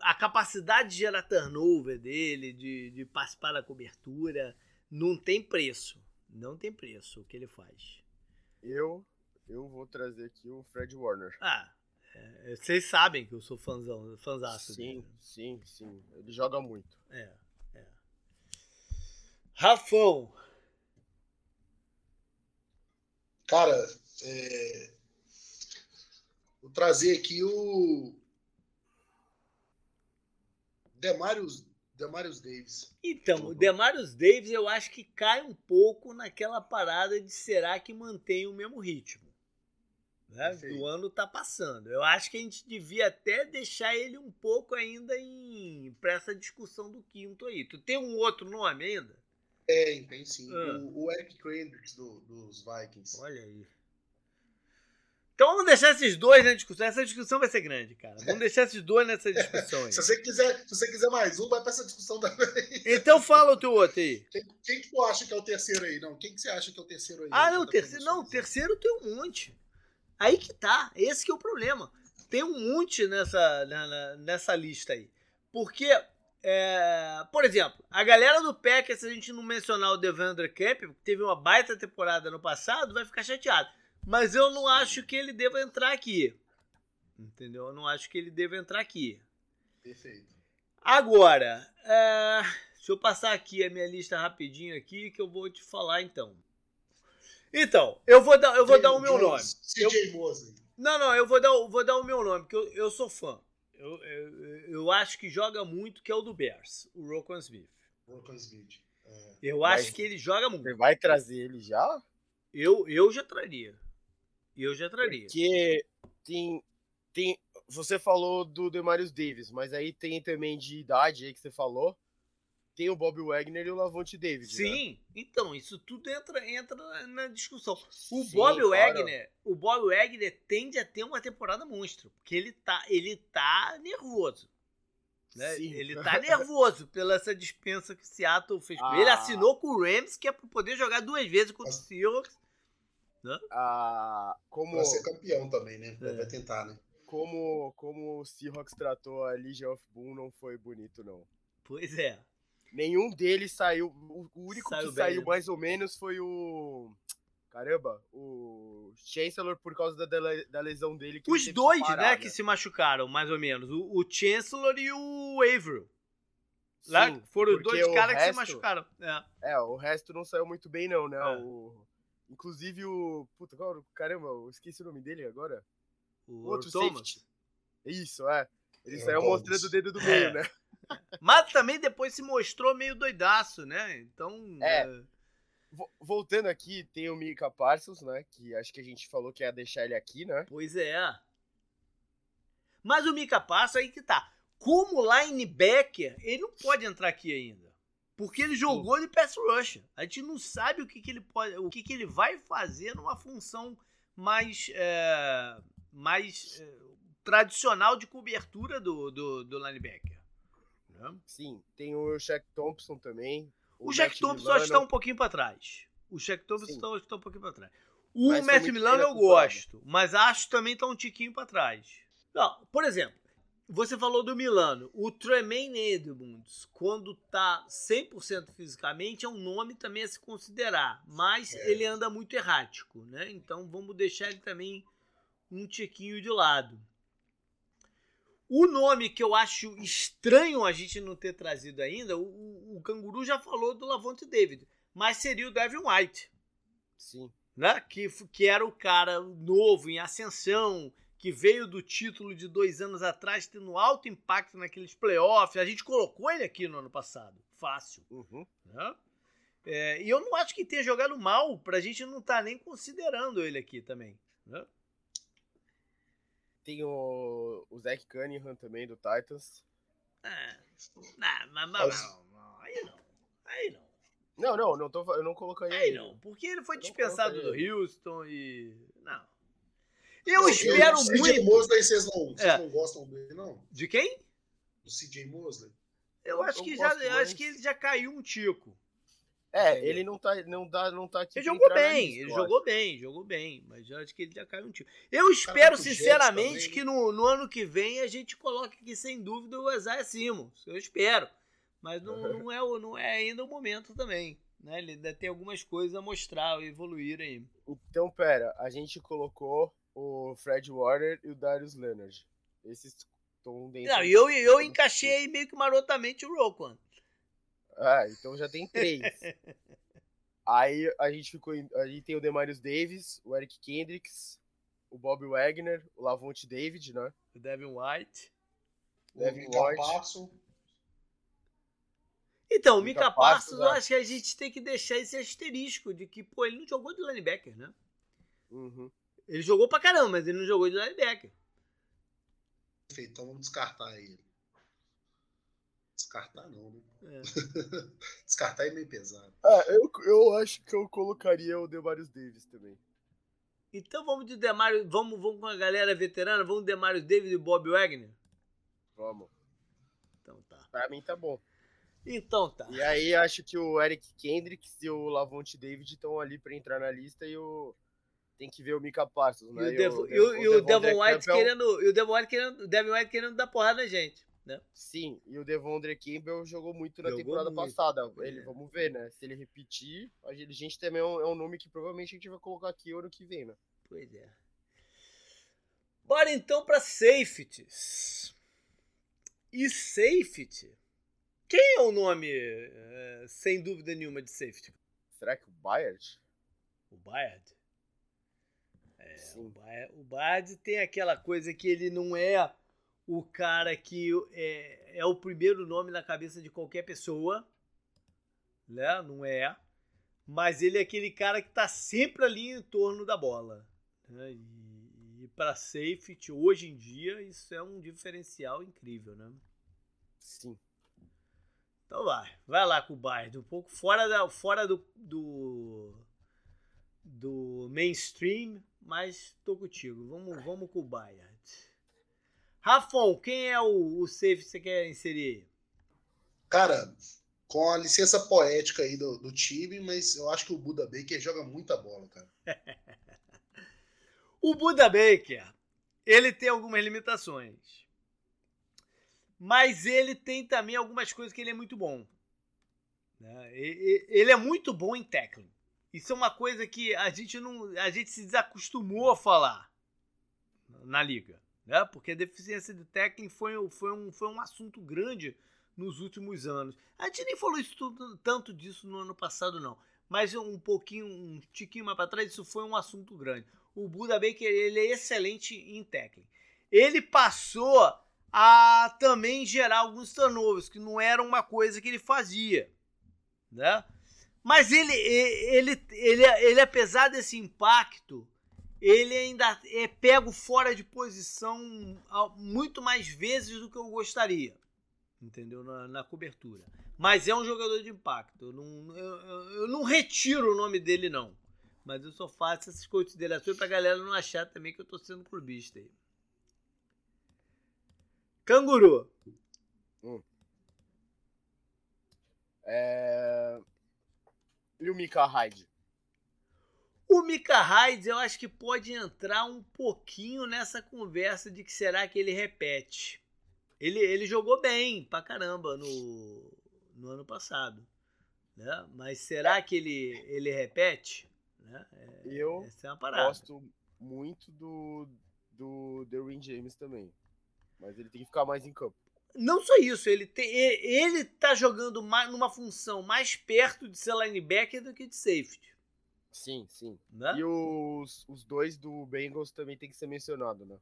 [SPEAKER 1] A capacidade de gerar turnover dele, de, de participar da cobertura, não tem preço. Não tem preço o que ele faz.
[SPEAKER 2] Eu, eu vou trazer aqui o Fred Warner.
[SPEAKER 1] Ah, É, vocês sabem que eu sou fãzão, fãzaço
[SPEAKER 2] Sim,
[SPEAKER 1] dele.
[SPEAKER 2] sim, sim. Ele joga muito.
[SPEAKER 1] É, é. Rafão.
[SPEAKER 3] Cara, é... vou trazer aqui o Demarius, Demarius Davis.
[SPEAKER 1] Então, o Demarius Davis eu acho que cai um pouco naquela parada de será que mantém o mesmo ritmo. Né? Do ano tá passando. Eu acho que a gente devia até deixar ele um pouco ainda em para essa discussão do quinto aí. Tu tem um outro nome ainda?
[SPEAKER 3] Tem, tem sim.
[SPEAKER 1] Ah.
[SPEAKER 3] O, o Eric Kendricks do- dos Vikings.
[SPEAKER 1] Olha aí. Então vamos deixar esses dois na discussão. Essa discussão vai ser grande, cara. Vamos deixar esses dois nessa discussão aí. *laughs*
[SPEAKER 3] Se você quiser, se você quiser mais um, vai pra essa discussão também.
[SPEAKER 1] Então fala o teu outro aí.
[SPEAKER 3] Quem, quem que tu acha que é o terceiro aí? Não, quem que você acha que é o terceiro aí?
[SPEAKER 1] Ah, não, o terceiro. Não, o terceiro tem um monte. Aí que tá. Esse que é o problema. Tem um monte nessa, na- na- nessa lista aí. Porque, é, por exemplo, a galera do Packers, se a gente não mencionar o Devandre Camp, que teve uma baita temporada no passado, vai ficar chateado. Mas eu não acho que ele deva entrar aqui. Entendeu? Eu não acho que ele deva entrar aqui.
[SPEAKER 3] Perfeito.
[SPEAKER 1] Agora, é, deixa eu passar aqui a minha lista rapidinho aqui que eu vou te falar então. Então, eu vou dar, eu vou dar o meu nome.
[SPEAKER 3] CJ Mosley.
[SPEAKER 1] Não, não, eu vou dar, o- vou dar o meu nome, porque eu, eu sou fã. Eu, eu, eu acho que joga muito, que é o do Bears, o Rokon Smith.
[SPEAKER 3] Rokon Smith. É.
[SPEAKER 1] Eu
[SPEAKER 2] Mas-
[SPEAKER 1] acho que ele joga
[SPEAKER 2] Você
[SPEAKER 1] muito.
[SPEAKER 2] vai trazer ele já?
[SPEAKER 1] Eu, eu já traria. Eu já traria.
[SPEAKER 2] Porque tem, tem. Você falou do Demarius Davis, mas aí tem também de idade aí que você falou. Tem o Bob Wagner e o Lavonte David. né?
[SPEAKER 1] Sim, então, isso tudo entra, entra na discussão. O
[SPEAKER 2] Sim,
[SPEAKER 1] Bob. Wagner, o Bob Wagner tende a ter uma temporada monstro, porque ele tá, ele tá nervoso. Né?
[SPEAKER 2] Sim.
[SPEAKER 1] Ele tá nervoso *laughs* pela essa dispensa que o Seattle fez. com ele.
[SPEAKER 2] Ah.
[SPEAKER 1] assinou com o Rams, que é pra poder jogar duas vezes contra o
[SPEAKER 3] Mas-
[SPEAKER 1] Seahawks.
[SPEAKER 2] Ah, como,
[SPEAKER 3] Pra ser campeão também, né?
[SPEAKER 1] É.
[SPEAKER 3] Vai tentar, né?
[SPEAKER 2] como, como o Seahawks tratou a Legion of Boom não foi bonito, não.
[SPEAKER 1] Pois é.
[SPEAKER 2] Nenhum deles saiu. O único
[SPEAKER 1] Saiu
[SPEAKER 2] que
[SPEAKER 1] bem,
[SPEAKER 2] saiu
[SPEAKER 1] né?
[SPEAKER 2] mais ou menos foi o. Caramba, o Chancellor por causa da, da, lesão dele.
[SPEAKER 1] Os dois,
[SPEAKER 2] parar,
[SPEAKER 1] né, que se machucaram, mais ou menos. O, o Chancellor e o Averill. Lá
[SPEAKER 2] Sim,
[SPEAKER 1] foram dois caras que se machucaram. É.
[SPEAKER 2] É, o resto não saiu muito bem, não, né?
[SPEAKER 1] É.
[SPEAKER 2] O... Inclusive o. Puta, caramba, eu esqueci o nome dele agora.
[SPEAKER 1] O
[SPEAKER 2] Outro
[SPEAKER 1] Thomas.
[SPEAKER 2] safety. Isso, é. Ele
[SPEAKER 3] É,
[SPEAKER 2] saiu
[SPEAKER 3] Thomas.
[SPEAKER 2] mostrando o dedo do
[SPEAKER 1] É.
[SPEAKER 2] meio, né? *laughs*
[SPEAKER 1] Mas também depois se mostrou meio doidaço, né? Então.
[SPEAKER 2] É.
[SPEAKER 1] é,
[SPEAKER 2] Vo- Voltando aqui, tem o Mika Parsons, né? Que acho que a gente falou que ia deixar ele aqui, né?
[SPEAKER 1] Pois é. Mas o Mika Passo aí que tá. Como linebacker, ele não pode entrar aqui ainda. Porque ele jogou de pass rusher. A gente não sabe o que, que ele pode, o que, que ele vai fazer numa função mais, é, mais é, tradicional de cobertura do, do, do linebacker. né?
[SPEAKER 2] Sim, tem o Shaq Thompson também.
[SPEAKER 1] O Jack
[SPEAKER 2] Matt
[SPEAKER 1] Thompson
[SPEAKER 2] Milano.
[SPEAKER 1] que tá um pouquinho pra trás. O Jack Thompson
[SPEAKER 2] Sim.
[SPEAKER 1] tá, tá um pouquinho pra trás. O
[SPEAKER 2] Mas
[SPEAKER 1] Matt Milano eu gosto, mas acho que também tá um tiquinho pra trás. Não, por exemplo, você falou do Milano. O Tremaine Edmonds, quando tá 100% fisicamente, é um nome também a se considerar. Mas
[SPEAKER 3] É.
[SPEAKER 1] ele anda muito errático, né? Então vamos deixar ele também um tiquinho de lado. O nome que eu acho estranho a gente não ter trazido ainda, o, o, o Canguru já falou do Lavonte David, mas seria o Devin White,
[SPEAKER 2] Sim.
[SPEAKER 1] né? Que, que era o cara novo, em ascensão, que veio do título de dois anos atrás, tendo alto impacto naqueles playoffs. A gente colocou ele aqui no ano passado, fácil.
[SPEAKER 2] Uhum.
[SPEAKER 1] Né? É, e eu não acho que tenha jogado mal, pra gente não estar nem considerando ele aqui também. Né?
[SPEAKER 2] Tem o, o Zach Cunningham também, do Titans.
[SPEAKER 1] É, não, mas, mas, não, não, aí não. Aí não.
[SPEAKER 2] Não, não, não tô, eu não colocaria
[SPEAKER 1] Aí
[SPEAKER 2] ele.
[SPEAKER 1] não, porque ele foi dispensado do Houston e. Não. Eu
[SPEAKER 3] Não,
[SPEAKER 1] espero
[SPEAKER 3] o CJ
[SPEAKER 1] muito.
[SPEAKER 3] Mosley, vocês não, vocês
[SPEAKER 1] É.
[SPEAKER 3] não gostam dele, não?
[SPEAKER 1] De quem?
[SPEAKER 3] Do CJ Mosley?
[SPEAKER 1] Eu acho
[SPEAKER 2] eu
[SPEAKER 1] que já, eu
[SPEAKER 2] mais.
[SPEAKER 1] acho que ele já caiu um tico.
[SPEAKER 2] É, ele não tá, não dá, não tá aqui.
[SPEAKER 1] Ele jogou bem, ele
[SPEAKER 2] eu
[SPEAKER 1] jogou bem, jogou bem, mas eu acho que ele já caiu um tico. Eu espero,
[SPEAKER 3] pro Jets
[SPEAKER 1] sinceramente,
[SPEAKER 3] também.
[SPEAKER 1] que no, no ano que vem a gente coloque aqui, sem dúvida, o Isaiah Simmons. Eu espero. Mas não, não, é, o- não é ainda o momento também. Né? Ele ainda tem algumas coisas a mostrar, a evoluir aí.
[SPEAKER 2] Então, pera, a gente colocou o Fred Warner e o Darius Leonard. Esses estão dentro.
[SPEAKER 1] Não, eu, eu encaixei meio que marotamente o Roquan.
[SPEAKER 2] Ah, então já tem três. *laughs* Aí a gente ficou. A gente tem o Demarius Davis, o Eric Kendricks, o Bob Wagner, o Lavonte David, né?
[SPEAKER 1] O Devin White.
[SPEAKER 2] Devin
[SPEAKER 3] Mika
[SPEAKER 2] White.
[SPEAKER 3] Parson.
[SPEAKER 1] Então, o
[SPEAKER 2] Mika Parsons,
[SPEAKER 1] eu
[SPEAKER 2] é.
[SPEAKER 1] acho que a gente tem que deixar esse asterisco de que, pô, ele não jogou de linebacker, né?
[SPEAKER 2] Uhum.
[SPEAKER 1] Ele jogou pra caramba, mas ele não jogou de linebacker.
[SPEAKER 3] Perfeito, então vamos descartar ele. Descartar não, né?
[SPEAKER 1] É. *laughs*
[SPEAKER 3] Descartar é meio pesado.
[SPEAKER 2] Ah, eu, eu acho que eu colocaria o Demarius Davis também.
[SPEAKER 1] Então vamos de Demario, vamos, vamos com a galera veterana, vamos de Demarius David e Bob Wagner?
[SPEAKER 2] Vamos.
[SPEAKER 1] Então tá.
[SPEAKER 2] Pra mim tá bom.
[SPEAKER 1] Então tá.
[SPEAKER 2] E aí acho que o Eric Kendricks e o Lavonte David estão ali pra entrar na lista e o. Tem que ver o Mika Parsons,
[SPEAKER 1] E
[SPEAKER 2] né?
[SPEAKER 1] o, Devon, e o, e o
[SPEAKER 2] Devondre
[SPEAKER 1] Devon White
[SPEAKER 2] Campbell-
[SPEAKER 1] querendo. E o Devon White querendo. O Devon White querendo dar porrada na gente. Né?
[SPEAKER 2] Sim, e o Devondre Campbell jogou muito na
[SPEAKER 1] Jogou
[SPEAKER 2] temporada
[SPEAKER 1] muito,
[SPEAKER 2] passada.
[SPEAKER 1] pois
[SPEAKER 2] Ele,
[SPEAKER 1] é.
[SPEAKER 2] Vamos ver, né? Se ele repetir, a gente, também é um, é um nome que provavelmente a gente vai colocar aqui ano que vem, né?
[SPEAKER 1] Pois é. Bora então pra safeties. E safety? Quem é o nome, eh, sem dúvida nenhuma, de safety?
[SPEAKER 2] Será que o Bayard?
[SPEAKER 1] O Bayard? O
[SPEAKER 2] Sim.
[SPEAKER 1] O Bayard tem aquela coisa que ele não é o cara que é, é o primeiro nome na cabeça de qualquer pessoa, né? Não é. Mas ele é aquele cara que tá sempre ali em torno da bola. né? E, e para safety, hoje em dia, isso é um diferencial incrível, né?
[SPEAKER 2] Sim.
[SPEAKER 1] Então vai, vai lá com o Bayard, um pouco fora, da, fora do, do, do mainstream, mas tô contigo. Vamos, vamos com o Bayard. Rafon, quem é o, o safe que você quer inserir?
[SPEAKER 3] Cara, com a licença poética aí do, do time, mas eu acho que o Buda Baker joga muita bola, cara. *laughs*
[SPEAKER 1] O Buda Baker, ele tem algumas limitações. Mas ele tem também algumas coisas que ele é muito bom. né? Ele é muito bom em tackling. Isso é uma coisa que a gente não, a gente se desacostumou a falar na liga, né? Porque a deficiência de tackling foi, foi, um, foi um assunto grande nos últimos anos. A gente nem falou isso tudo- tanto disso no ano passado não, mas um pouquinho, um tiquinho mais para trás, isso foi um assunto grande. O Buda Baker ele é excelente em tackling. Ele passou a também gerar alguns turnovers, que não era uma coisa que ele fazia, né? Mas ele, ele, ele, ele, apesar desse impacto, ele ainda é pego fora de posição muito mais vezes do que eu gostaria, entendeu? Na, na cobertura. Mas é um jogador de impacto. Eu não, eu, eu- não retiro o nome dele, não. Mas eu só faço essas considerações pra galera não achar também que eu tô sendo clubista aí. Canguru.
[SPEAKER 2] É... E o Mika Hyde?
[SPEAKER 1] O Mika Hyde, eu acho que pode entrar um pouquinho nessa conversa de que será que ele repete. Ele, ele jogou bem pra caramba no, no ano passado. Né? Mas será que ele, ele repete? Né? É,
[SPEAKER 2] Eu
[SPEAKER 1] essa é uma parada.
[SPEAKER 2] gosto muito do, do Derwin James também. Mas ele tem que ficar mais em campo.
[SPEAKER 1] Não só isso, ele, tem, ele, tá jogando mais, numa função mais perto de ser linebacker do que de safety.
[SPEAKER 2] Sim, sim.
[SPEAKER 1] Né?
[SPEAKER 2] E os, os dois do Bengals também tem que ser mencionado, né?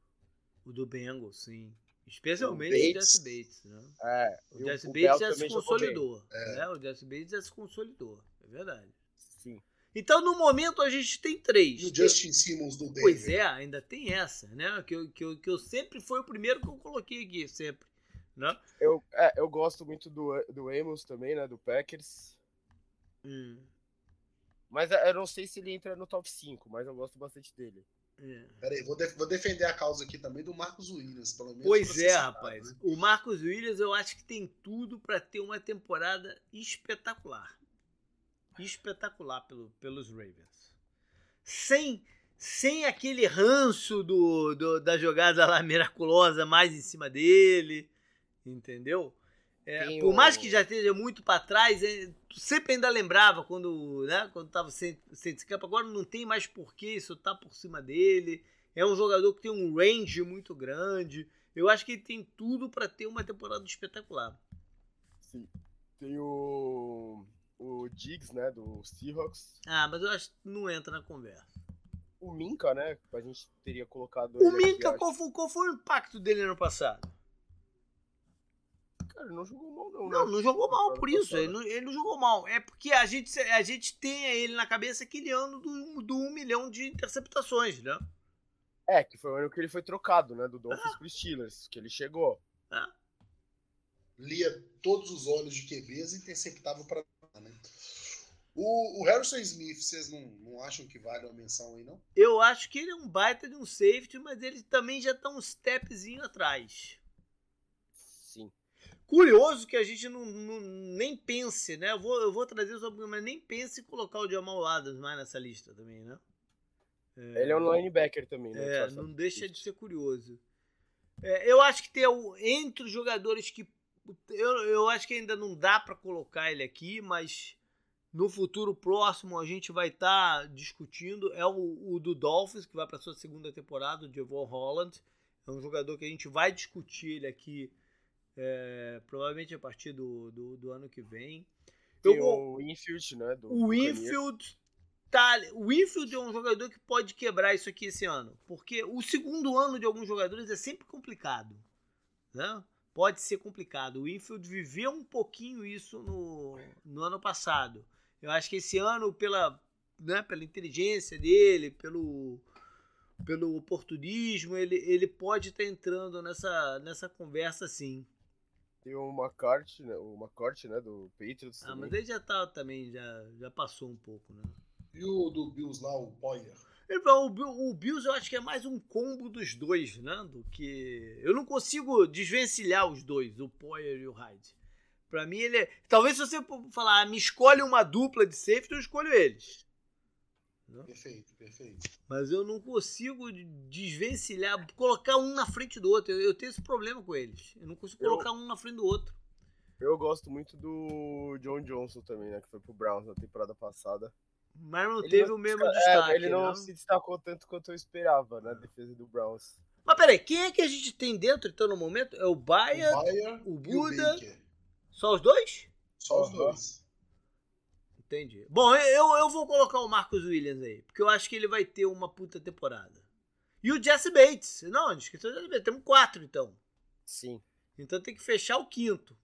[SPEAKER 1] O do Bengals, sim. Especialmente
[SPEAKER 3] O
[SPEAKER 1] o,
[SPEAKER 3] Bates.
[SPEAKER 1] Jesse Bates. Né?
[SPEAKER 2] É.
[SPEAKER 1] O Jesse
[SPEAKER 2] o
[SPEAKER 1] Bates já se consolidou.
[SPEAKER 3] É.
[SPEAKER 1] Né? O Jesse Bates já se consolidou. É verdade.
[SPEAKER 2] Sim.
[SPEAKER 1] Então, no momento, a gente tem três.
[SPEAKER 3] E o Justin Simmons do Denver.
[SPEAKER 1] Pois é, ainda tem essa, né? Que eu, que, eu, que eu sempre foi o primeiro que eu coloquei aqui, sempre. Né?
[SPEAKER 2] Eu, é, eu gosto muito do, do Amos também, né? Do Packers.
[SPEAKER 1] Hum,
[SPEAKER 2] Mas é, eu não sei se ele entra no top 5, mas eu gosto bastante dele.
[SPEAKER 1] é.
[SPEAKER 3] Peraí, vou, def- vou defender a causa aqui também do Marcos Williams, pelo menos.
[SPEAKER 1] Pois é, rapaz.
[SPEAKER 3] né?
[SPEAKER 1] O Marcos Williams eu acho que tem tudo para ter uma temporada espetacular. Espetacular pelo, pelos Ravens. Sem, sem aquele ranço do, do- da jogada lá miraculosa mais em cima dele. Entendeu? É, por mais que já esteja muito para trás, é, tu sempre ainda lembrava quando, né, quando tava sem, sem campo. Agora não tem mais porquê isso tá por cima dele. É um jogador que tem um range muito grande. Eu acho que ele tem tudo para ter uma temporada espetacular.
[SPEAKER 2] Sim. Tem o. O Diggs, né? Do Seahawks.
[SPEAKER 1] Ah, mas eu acho que não entra na conversa.
[SPEAKER 2] O Minka, né? A gente teria colocado.
[SPEAKER 1] O Minka, qual foi, qual foi o impacto dele ano passado?
[SPEAKER 2] Cara, não jogou mal, não.
[SPEAKER 1] Não,
[SPEAKER 2] né?
[SPEAKER 1] não jogou mal por isso. Ele não, ele não jogou mal. É porque a gente, a gente tem ele na cabeça aquele ano do, do um milhão de interceptações, né?
[SPEAKER 2] É, que foi o ano que ele foi trocado, né? Do Dolphins ah. pro Steelers, que ele chegou.
[SPEAKER 1] Ah.
[SPEAKER 3] Lia todos os olhos de QBs e interceptava para né? O, o, Harrison Smith, vocês não, não acham que vale uma menção aí, não?
[SPEAKER 1] Eu acho que ele é um baita de um safety, mas ele também já tá um stepzinho atrás. Curioso que a gente não, não nem pense, né? Eu vou, eu vou trazer sobre, mas nem pense em colocar o Jamal Adams mais nessa lista também, né?
[SPEAKER 2] É, ele é um linebacker também, né?
[SPEAKER 1] É, não deixa de ser curioso. É, eu acho que tem entre os jogadores que eu, eu acho que ainda não dá para colocar ele aqui, mas no futuro próximo a gente vai estar tá discutindo. É o, o, do Dolphins, que vai para sua segunda temporada, o Javon Holland. É um jogador que a gente vai discutir ele aqui, é, provavelmente a partir do, do, do, ano que vem.
[SPEAKER 2] O Infield, né?
[SPEAKER 1] Do, o Infield. Tá, o Infield é um jogador que pode quebrar isso aqui esse ano. Porque o segundo ano de alguns jogadores é sempre complicado. Né? pode ser complicado. O Infield viveu um pouquinho isso no, no ano passado. Eu acho que esse ano, pela, né, pela inteligência dele, pelo, pelo oportunismo, ele, ele pode estar tá entrando nessa, nessa conversa sim.
[SPEAKER 2] Tem o McCarthy, né, o McCarthy, né, do Patriots.
[SPEAKER 1] Ah, também. mas ele já tá também, já, já passou um pouco, né?
[SPEAKER 3] E o do Bills lá, o Poyer?
[SPEAKER 1] O, o Bills eu acho que é mais um combo dos dois, né? Do que. Eu não consigo desvencilhar os dois, o Poyer e o Hyde. Pra mim, ele é. Talvez se você falar, ah, me escolhe uma dupla de safety, eu escolho eles.
[SPEAKER 3] Perfeito, perfeito.
[SPEAKER 1] Mas eu não consigo desvencilhar, colocar um na frente do outro. Eu, eu tenho esse problema com eles. Eu não consigo eu, colocar um na frente do outro.
[SPEAKER 2] Eu gosto muito do John Johnson também, né? Que foi pro Browns na temporada passada.
[SPEAKER 1] Mas não ele teve não, o mesmo destaque.
[SPEAKER 2] É, ele não,
[SPEAKER 1] não,
[SPEAKER 2] se destacou tanto quanto eu esperava na defesa do Browns.
[SPEAKER 1] Mas peraí, quem é que a gente tem dentro então no momento? É o Baia, o, o Buda. O Só os dois?
[SPEAKER 3] Só os dois.
[SPEAKER 1] Entendi. Bom, eu, eu vou colocar o Marcos Williams aí, porque eu acho que ele vai ter uma puta temporada. E o Jesse Bates. Não, esqueceu o Jesse Bates. Temos quatro, então.
[SPEAKER 2] Sim.
[SPEAKER 1] Então tem que fechar o quinto.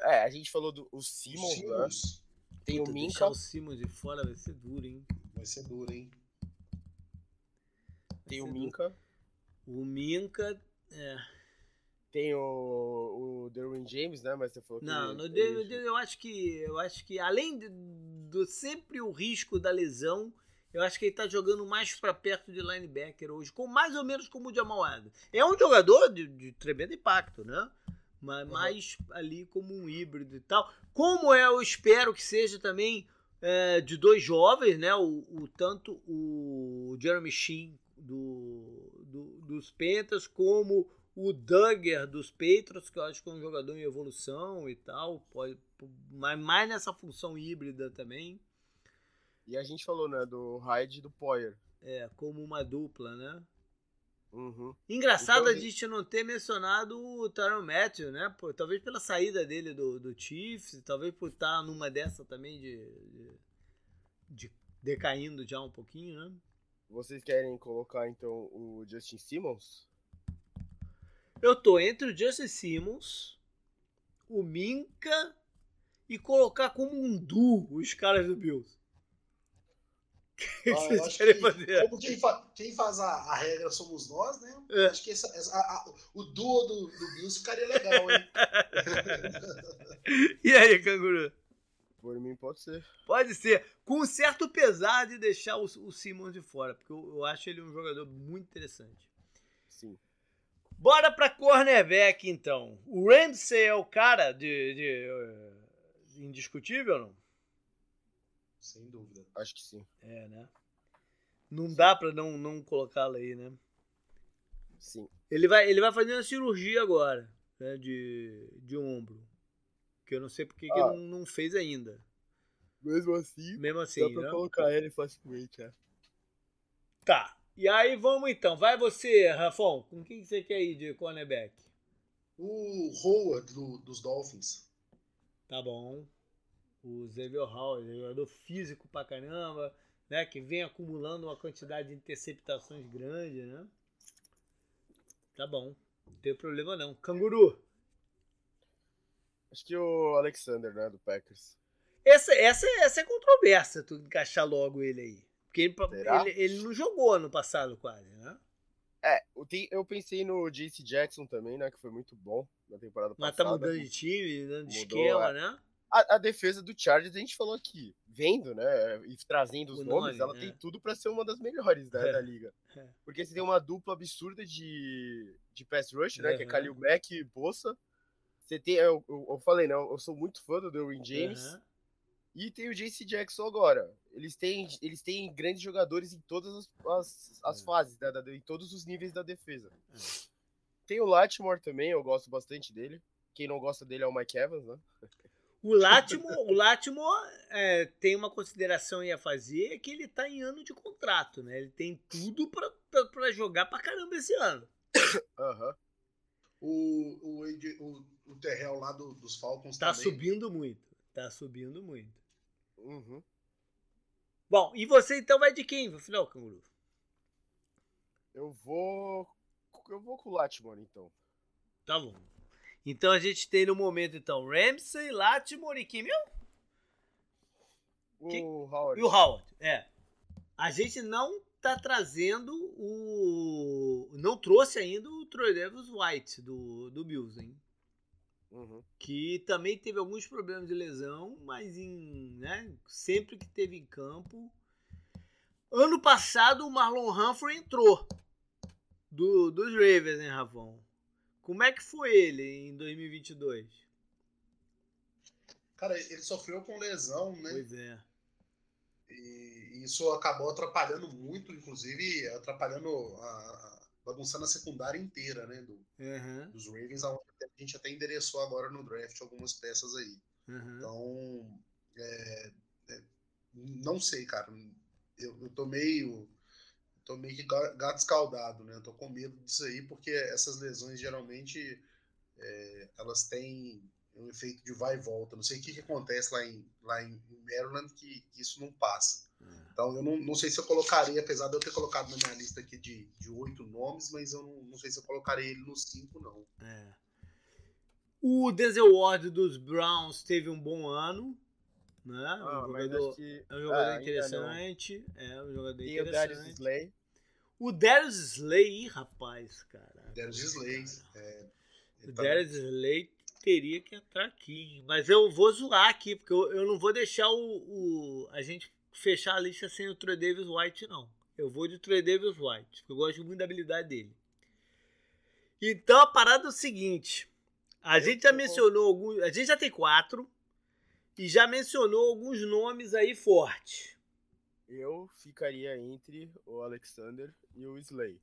[SPEAKER 2] É, a gente falou do o Simmons, Simmons. Né? Tem Puta, o Minka.
[SPEAKER 1] o Simmons de fora vai ser duro, hein?
[SPEAKER 3] Vai ser duro, hein?
[SPEAKER 2] Tem o Minka.
[SPEAKER 1] O Minka, é.
[SPEAKER 2] Tem o, o Derwin James, né? Mas você falou que.
[SPEAKER 1] Não, no ele... eu, acho que. Eu acho que além do sempre o risco da lesão, eu acho que ele tá jogando mais para perto de linebacker hoje, com mais ou menos como o Jamal Adams. É um jogador de, de tremendo impacto, né? mas uhum. mais ali como um híbrido e tal. Como é, eu espero que seja também é, de dois jovens, né? O, o, tanto o Jeremy Sheen do, do, dos Panthers como o Duggar dos Patriots, que eu acho que é um jogador em evolução e tal, pode, mas mais nessa função híbrida também.
[SPEAKER 2] E a gente falou, né, do Hyde e do Poyer.
[SPEAKER 1] É, como uma dupla, né?
[SPEAKER 2] Uhum.
[SPEAKER 1] Engraçado então, a gente não ter mencionado o Tyron Matthew, né? Por, talvez pela saída dele do, do Chiefs, talvez por estar numa dessa também de, de, de, decaindo já um pouquinho, né?
[SPEAKER 2] Vocês querem colocar então o Justin Simmons?
[SPEAKER 1] Eu tô entre o Justin Simmons, o Minka e colocar como um duo os caras do Bills. *laughs*
[SPEAKER 3] que, ah, vocês querem que, fazer? Como quem, fa quem faz a, a, regra somos nós, né? É. Acho que essa, essa, a, a, o duo do, do Bills ficaria legal, hein? *laughs*
[SPEAKER 1] e aí, canguru?
[SPEAKER 2] Por mim pode ser.
[SPEAKER 1] Pode ser. Com um certo pesar de deixar o, o Simmons de fora, porque eu, eu acho ele um jogador muito interessante.
[SPEAKER 2] Sim.
[SPEAKER 1] Bora pra cornerback, então. O Ramsey é o cara de, de, de uh, indiscutível, não?
[SPEAKER 3] Sem dúvida.
[SPEAKER 2] Acho que sim.
[SPEAKER 1] É, né? Não sim. dá pra não, não colocá-lo aí, né?
[SPEAKER 2] Sim.
[SPEAKER 1] Ele vai, ele vai fazer uma cirurgia agora, né? De, de ombro. Que eu não sei porque ah. que ele não, não fez ainda.
[SPEAKER 2] Mesmo assim,
[SPEAKER 1] Mesmo assim,
[SPEAKER 2] dá pra
[SPEAKER 1] né?
[SPEAKER 2] colocar ele facilmente, é.
[SPEAKER 1] Tá. E aí vamos então. Vai você, Rafão. Com quem você quer ir de cornerback?
[SPEAKER 3] O Howard do, dos Dolphins.
[SPEAKER 1] Tá bom. O Xavier Howard, jogador físico pra caramba, né? Que vem acumulando uma quantidade de interceptações grande, né? Tá bom. Não tem problema não. Canguru.
[SPEAKER 2] Acho que o Alexander, né? Do Packers.
[SPEAKER 1] Essa, essa, essa é controversa, tu encaixar logo ele aí. Porque ele, ele, ele, não jogou ano passado quase, né?
[SPEAKER 2] É, eu pensei no JC Jackson também, né? Que foi muito bom na temporada
[SPEAKER 1] Mas
[SPEAKER 2] passada.
[SPEAKER 1] Mas tá mudando de time, mudando de esquema, é. né?
[SPEAKER 2] A, a, defesa do Chargers, a gente falou aqui, vendo, né? E trazendo os o nomes, nome, ela é. tem tudo para ser uma das melhores né, é. da liga. *laughs* É. Porque você tem uma dupla absurda de, de pass rush, né? Que é Khalil Mack e Bossa. Você tem, eu, eu, eu, falei, né? Eu sou muito fã do Derwin James. Uhum. E tem o JC Jackson agora. Eles têm, eles têm grandes jogadores em todas as, as, as é. fases, né, da, em todos os níveis da defesa. É. Tem o Latimore também, eu gosto bastante dele. Quem não gosta dele é o Mike Evans, né?
[SPEAKER 1] O Latimore, o Latimore é, tem uma consideração a fazer que ele tá em ano de contrato, né? Ele tem tudo para jogar pra caramba esse ano.
[SPEAKER 3] Uhum. O, o, o, o Terrell lá do, dos Falcons
[SPEAKER 1] tá
[SPEAKER 3] também.
[SPEAKER 1] subindo muito. Tá subindo muito.
[SPEAKER 2] Uhum.
[SPEAKER 1] Bom, e você então vai de quem no final, Canguru?
[SPEAKER 2] Eu vou. Eu vou com o Latimore, então.
[SPEAKER 1] Tá bom. Então a gente tem no momento, então, Ramsey, Latimore e quem?
[SPEAKER 2] O quem? Howard.
[SPEAKER 1] E o Howard, é. A gente não tá trazendo o. Não trouxe ainda o Troy White do, do Bills, hein?
[SPEAKER 2] Uhum.
[SPEAKER 1] Que também teve alguns problemas de lesão, mas em, né, sempre que teve em campo. Ano passado o Marlon Humphrey entrou do, dos Ravens, né, Ravon? Como é que foi ele em 2022?
[SPEAKER 3] Cara, ele sofreu com lesão, né?
[SPEAKER 1] Pois é.
[SPEAKER 3] E isso acabou atrapalhando muito, inclusive atrapalhando a, bagunçando a secundária inteira, né? Do,
[SPEAKER 1] uhum.
[SPEAKER 3] Dos Ravens, a gente até endereçou agora no draft algumas peças aí.
[SPEAKER 1] Uhum.
[SPEAKER 3] Então, é, é, não sei, cara. Eu, eu tô meio. Tô meio que gato escaldado, né? Eu tô com medo disso aí, porque essas lesões geralmente é, elas têm um efeito de vai e volta. Não sei o que, que acontece lá em, lá em Maryland que, que isso não passa. Então eu não, não sei se eu colocaria, apesar de eu ter colocado na minha lista aqui de, de oito nomes, mas eu não, não sei se eu colocaria ele nos cinco, não.
[SPEAKER 1] É. O Denzel Ward dos Browns teve um bom ano. Né?
[SPEAKER 2] Ah,
[SPEAKER 1] um jogador, que... é um jogador ah, interessante. É um jogador
[SPEAKER 2] e
[SPEAKER 1] interessante.
[SPEAKER 2] o Darius Slay.
[SPEAKER 1] O Darius Slay, rapaz, cara.
[SPEAKER 3] Darius Slay. É,
[SPEAKER 1] o tá... Darius Slay teria que entrar aqui. Mas eu vou zoar aqui, porque eu, eu não vou deixar o, o a gente fechar a lista sem o Troy Davis White, não. Eu vou de Troy Davis White, porque eu gosto muito da habilidade dele. Então a parada é o seguinte: a eu gente já mencionou alguns. A gente já tem quatro. E já mencionou alguns nomes aí fortes.
[SPEAKER 2] Eu ficaria entre o Alexander e o Slay.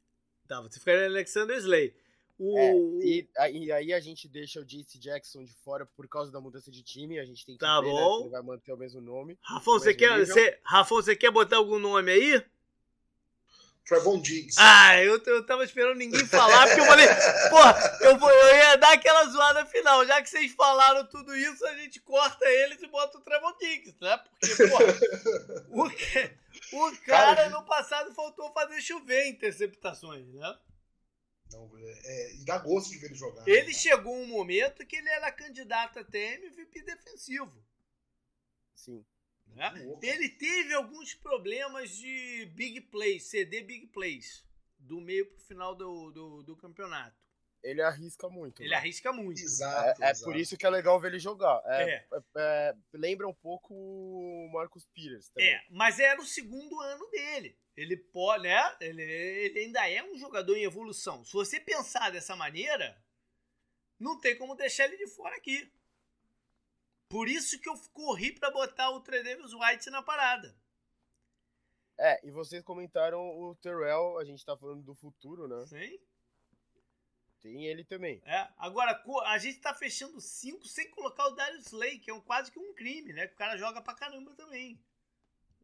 [SPEAKER 1] Tá, você ficaria Alexander Slay. O...
[SPEAKER 2] É, e, e, aí a gente deixa o JC Jackson de fora por causa da mudança de time. A gente tem que
[SPEAKER 1] tá ver, bom. Né,
[SPEAKER 2] ele vai manter o mesmo nome.
[SPEAKER 1] Rafão, você quer, você, Rafão, você quer botar algum nome aí?
[SPEAKER 3] Trevon Diggs.
[SPEAKER 1] Ah, eu, eu tava esperando ninguém falar, porque eu falei, porra, eu, eu ia dar aquela zoada final. Já que vocês falaram tudo isso, a gente corta eles e bota o Trevon Diggs, né? Porque, porra, o, o cara, cara no passado faltou fazer chover interceptações, né?
[SPEAKER 3] Não, é, é, e dá gosto de ver ele jogar.
[SPEAKER 1] Né, ele né? chegou um momento que ele era candidato até MVP defensivo.
[SPEAKER 2] Sim.
[SPEAKER 1] Né? Ele teve alguns problemas de big plays, CD big plays, do meio pro final do, do, do campeonato.
[SPEAKER 2] Ele arrisca muito.
[SPEAKER 1] Ele né? arrisca muito.
[SPEAKER 3] Exato.
[SPEAKER 2] É,
[SPEAKER 3] exato.
[SPEAKER 2] é, por isso que é legal ver ele jogar. É, é. é lembra um pouco o Marcus Peters também.
[SPEAKER 1] É, mas era o segundo ano dele. Ele pode, né? Ele, ele ainda é um jogador em evolução. Se você pensar dessa maneira, não tem como deixar ele de fora aqui. Por isso que eu corri para botar o Trey Davis White na parada.
[SPEAKER 2] É, e vocês comentaram o Terrell, a gente tá falando do futuro, né?
[SPEAKER 1] Sim.
[SPEAKER 2] Tem ele também.
[SPEAKER 1] É, agora a gente tá fechando cinco sem colocar o Darius Slay, que é um, quase que um crime, né? Que o cara joga pra caramba também.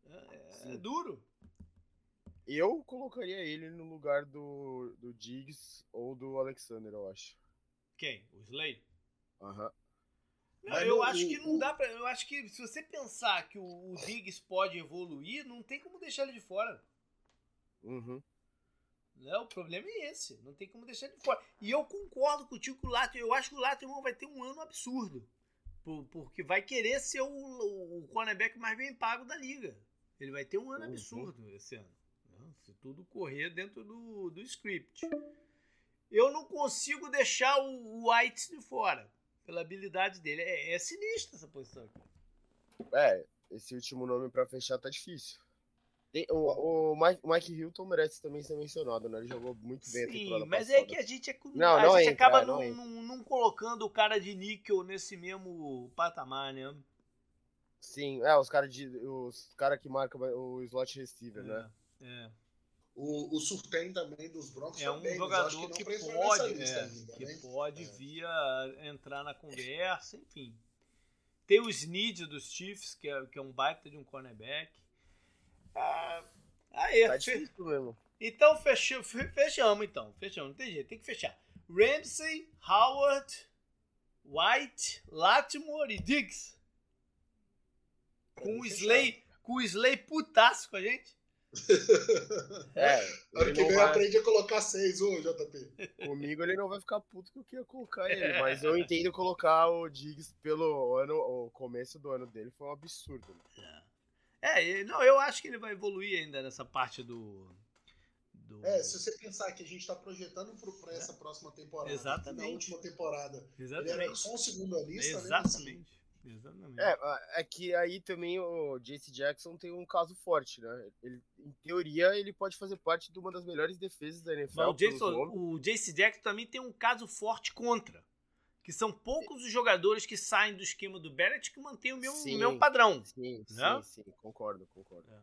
[SPEAKER 1] É, é duro.
[SPEAKER 2] Eu colocaria ele no lugar do, do Diggs ou do Alexander, eu acho.
[SPEAKER 1] Quem? O Slay?
[SPEAKER 2] Aham.
[SPEAKER 1] Não, eu acho que não dá pra. Eu acho que se você pensar que o, o Diggs pode evoluir, não tem como deixar ele de fora.
[SPEAKER 2] Uhum.
[SPEAKER 1] Não, o problema é esse. Não tem como deixar ele de fora. E eu concordo contigo com o Lato. Eu acho que o Lato vai ter um ano absurdo. Por, porque vai querer ser o, o, o cornerback mais bem pago da liga. Ele vai ter um ano uhum. absurdo esse ano. Se tudo correr dentro do, do script. Eu não consigo deixar o White de fora pela habilidade dele. É, é sinistra essa posição aqui.
[SPEAKER 2] É, esse último nome para fechar tá difícil. Tem, o, o Mike, Mike, Hilton merece também ser mencionado, né? Ele jogou muito bem
[SPEAKER 1] Sim, mas é que a gente, é, não, a não gente entra, acaba não, não, não, colocando o cara de níquel nesse mesmo patamar, né?
[SPEAKER 2] Sim, é, os caras os cara que marcam o slot receiver,
[SPEAKER 1] é,
[SPEAKER 2] né?
[SPEAKER 1] É.
[SPEAKER 3] O, o Surtain também dos Broncos
[SPEAKER 1] é um
[SPEAKER 3] também,
[SPEAKER 1] jogador que, que pode, é, ainda, que né? pode é. vir a entrar na conversa, enfim. Tem o Snead dos Chiefs, que é, que é um baita de um cornerback. Ah, aí,
[SPEAKER 2] tá difícil mesmo.
[SPEAKER 1] Então fechamos, fechamos então, fechamos, não tem jeito, tem que fechar. Ramsey, Howard, White, Latimore e Diggs. Com o Slay, com o Slay putaço com a gente. *laughs*
[SPEAKER 3] É, ano que vem vai... aprende a colocar seis, ô JP.
[SPEAKER 2] Comigo ele não vai ficar puto que eu queria colocar ele, mas eu entendo colocar o Diggs pelo ano, o começo do ano dele foi um absurdo.
[SPEAKER 1] É, é não, eu acho que ele vai evoluir ainda nessa parte do.
[SPEAKER 3] do... É, se você pensar que a gente está projetando para essa próxima temporada,
[SPEAKER 1] Exatamente.
[SPEAKER 3] na última temporada,
[SPEAKER 1] Exatamente. ele era
[SPEAKER 3] só um segundo anista,
[SPEAKER 1] né? Exatamente. Né? Exatamente.
[SPEAKER 2] É, é que aí também o JC Jackson tem um caso forte, né? Ele, em teoria, ele pode fazer parte de uma das melhores defesas da NFL. Mas
[SPEAKER 1] o, Jason, o JC Jackson também tem um caso forte contra. Que são poucos os jogadores que saem do esquema do Barrett que mantêm o meu, sim, meu padrão.
[SPEAKER 2] Sim, né? sim, sim, concordo, concordo. É.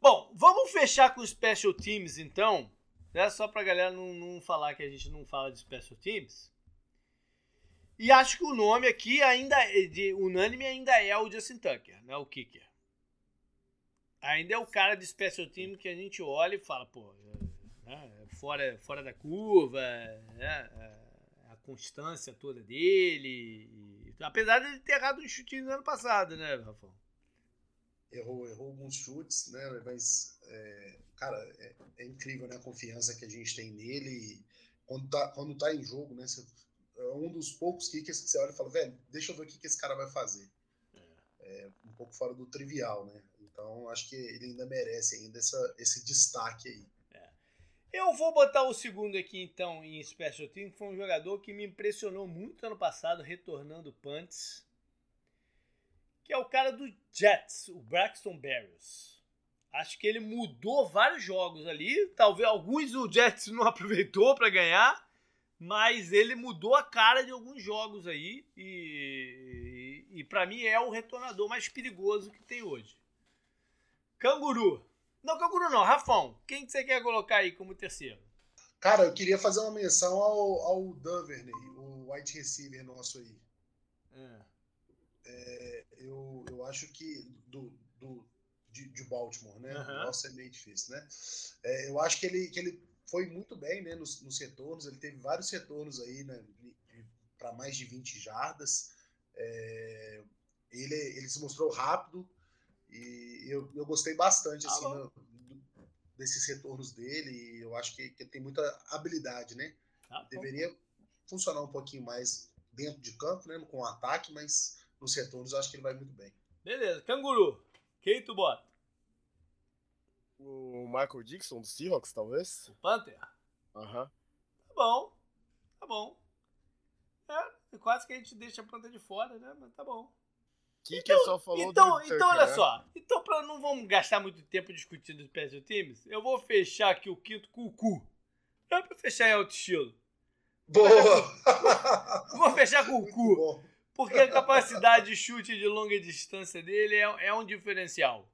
[SPEAKER 1] Bom, vamos fechar com os Special Teams então. Né? Só pra galera não, não falar que a gente não fala de Special Teams. E acho que o nome aqui ainda de unânime ainda é o Justin Tucker, né? O kicker. Ainda é o cara de special team que a gente olha e fala, pô, é, é fora, fora da curva, é, é, a constância toda dele. E, apesar de ele ter errado um chutinho no ano passado, né, Rafael?
[SPEAKER 3] Errou, errou alguns chutes, né? Mas, é, cara, é, é, incrível né, a confiança que a gente tem nele. Quando tá, quando tá em jogo, né? Você é um dos poucos kickers que você olha e fala, velho, deixa eu ver o que, que esse cara vai fazer. É. é um pouco fora do trivial, né? Então acho que ele ainda merece ainda essa, esse destaque aí.
[SPEAKER 1] É. Eu vou botar o segundo aqui então em Special Team, que foi um jogador que me impressionou muito ano passado, retornando punts. Que é o cara do Jets, o Braxton Berrios. Acho que ele mudou vários jogos ali. Talvez alguns o Jets não *laughs* aproveitou para ganhar mas ele mudou a cara de alguns jogos aí e, e, e para mim é o retornador mais perigoso que tem hoje. Canguru. Não, Canguru não, Rafão. Quem que você quer colocar aí como terceiro?
[SPEAKER 3] Cara, eu queria fazer uma menção ao, ao Duvernay, o wide receiver nosso aí. É. É, eu, eu acho que do, do, de, de Baltimore, né? Uhum. Nossa, é meio difícil, né? É, eu acho que ele, que ele foi muito bem né, nos, nos retornos, ele teve vários retornos aí né, para mais de 20 jardas. É, ele, ele se mostrou rápido e eu, eu gostei bastante assim, no, desses retornos dele. E eu acho que, que ele tem muita habilidade, né? Ah, Deveria funcionar um pouquinho mais dentro de campo, né, com o ataque, mas nos retornos eu acho que ele vai muito bem.
[SPEAKER 1] Beleza, canguru. Quem tu bota?
[SPEAKER 2] O Michael Dixon do Seahawks, talvez?
[SPEAKER 1] O Panther?
[SPEAKER 2] Aham. Uhum.
[SPEAKER 1] Tá bom. Tá bom. É, quase que a gente deixa a planta de fora, né? Mas tá bom.
[SPEAKER 2] Que então, que só falou
[SPEAKER 1] então, do então olha né? só. Então, pra não vamos gastar muito tempo discutindo os special teams, eu vou fechar aqui o quinto com o cu. É pra fechar em alto estilo.
[SPEAKER 3] Boa! *laughs*
[SPEAKER 1] Vou fechar com o cu. Porque a capacidade de chute de longa distância dele é, é um diferencial.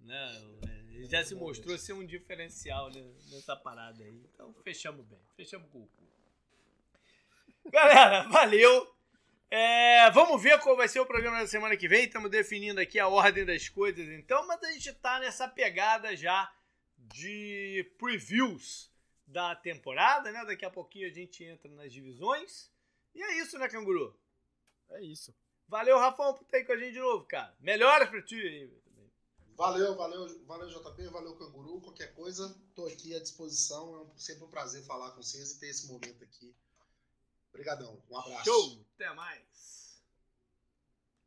[SPEAKER 1] Né? Ele já se mostrou ser um diferencial nessa parada aí. Então fechamos bem. Fechamos com o cu. *laughs* Galera, valeu. É, vamos ver qual vai ser o programa da semana que vem. Estamos definindo aqui a ordem das coisas, então, mas a gente está nessa pegada já de previews da temporada, né? Daqui a pouquinho a gente entra nas divisões. E é isso, né, Canguru?
[SPEAKER 2] É isso.
[SPEAKER 1] Valeu, Rafão, por ter aí com a gente de novo, cara. Melhoras pra ti aí.
[SPEAKER 3] Valeu, valeu, valeu, JP, valeu, Canguru. Qualquer coisa, tô aqui à disposição. É sempre um prazer falar com vocês e ter esse momento aqui. Obrigadão. Um abraço.
[SPEAKER 1] Show! Até mais.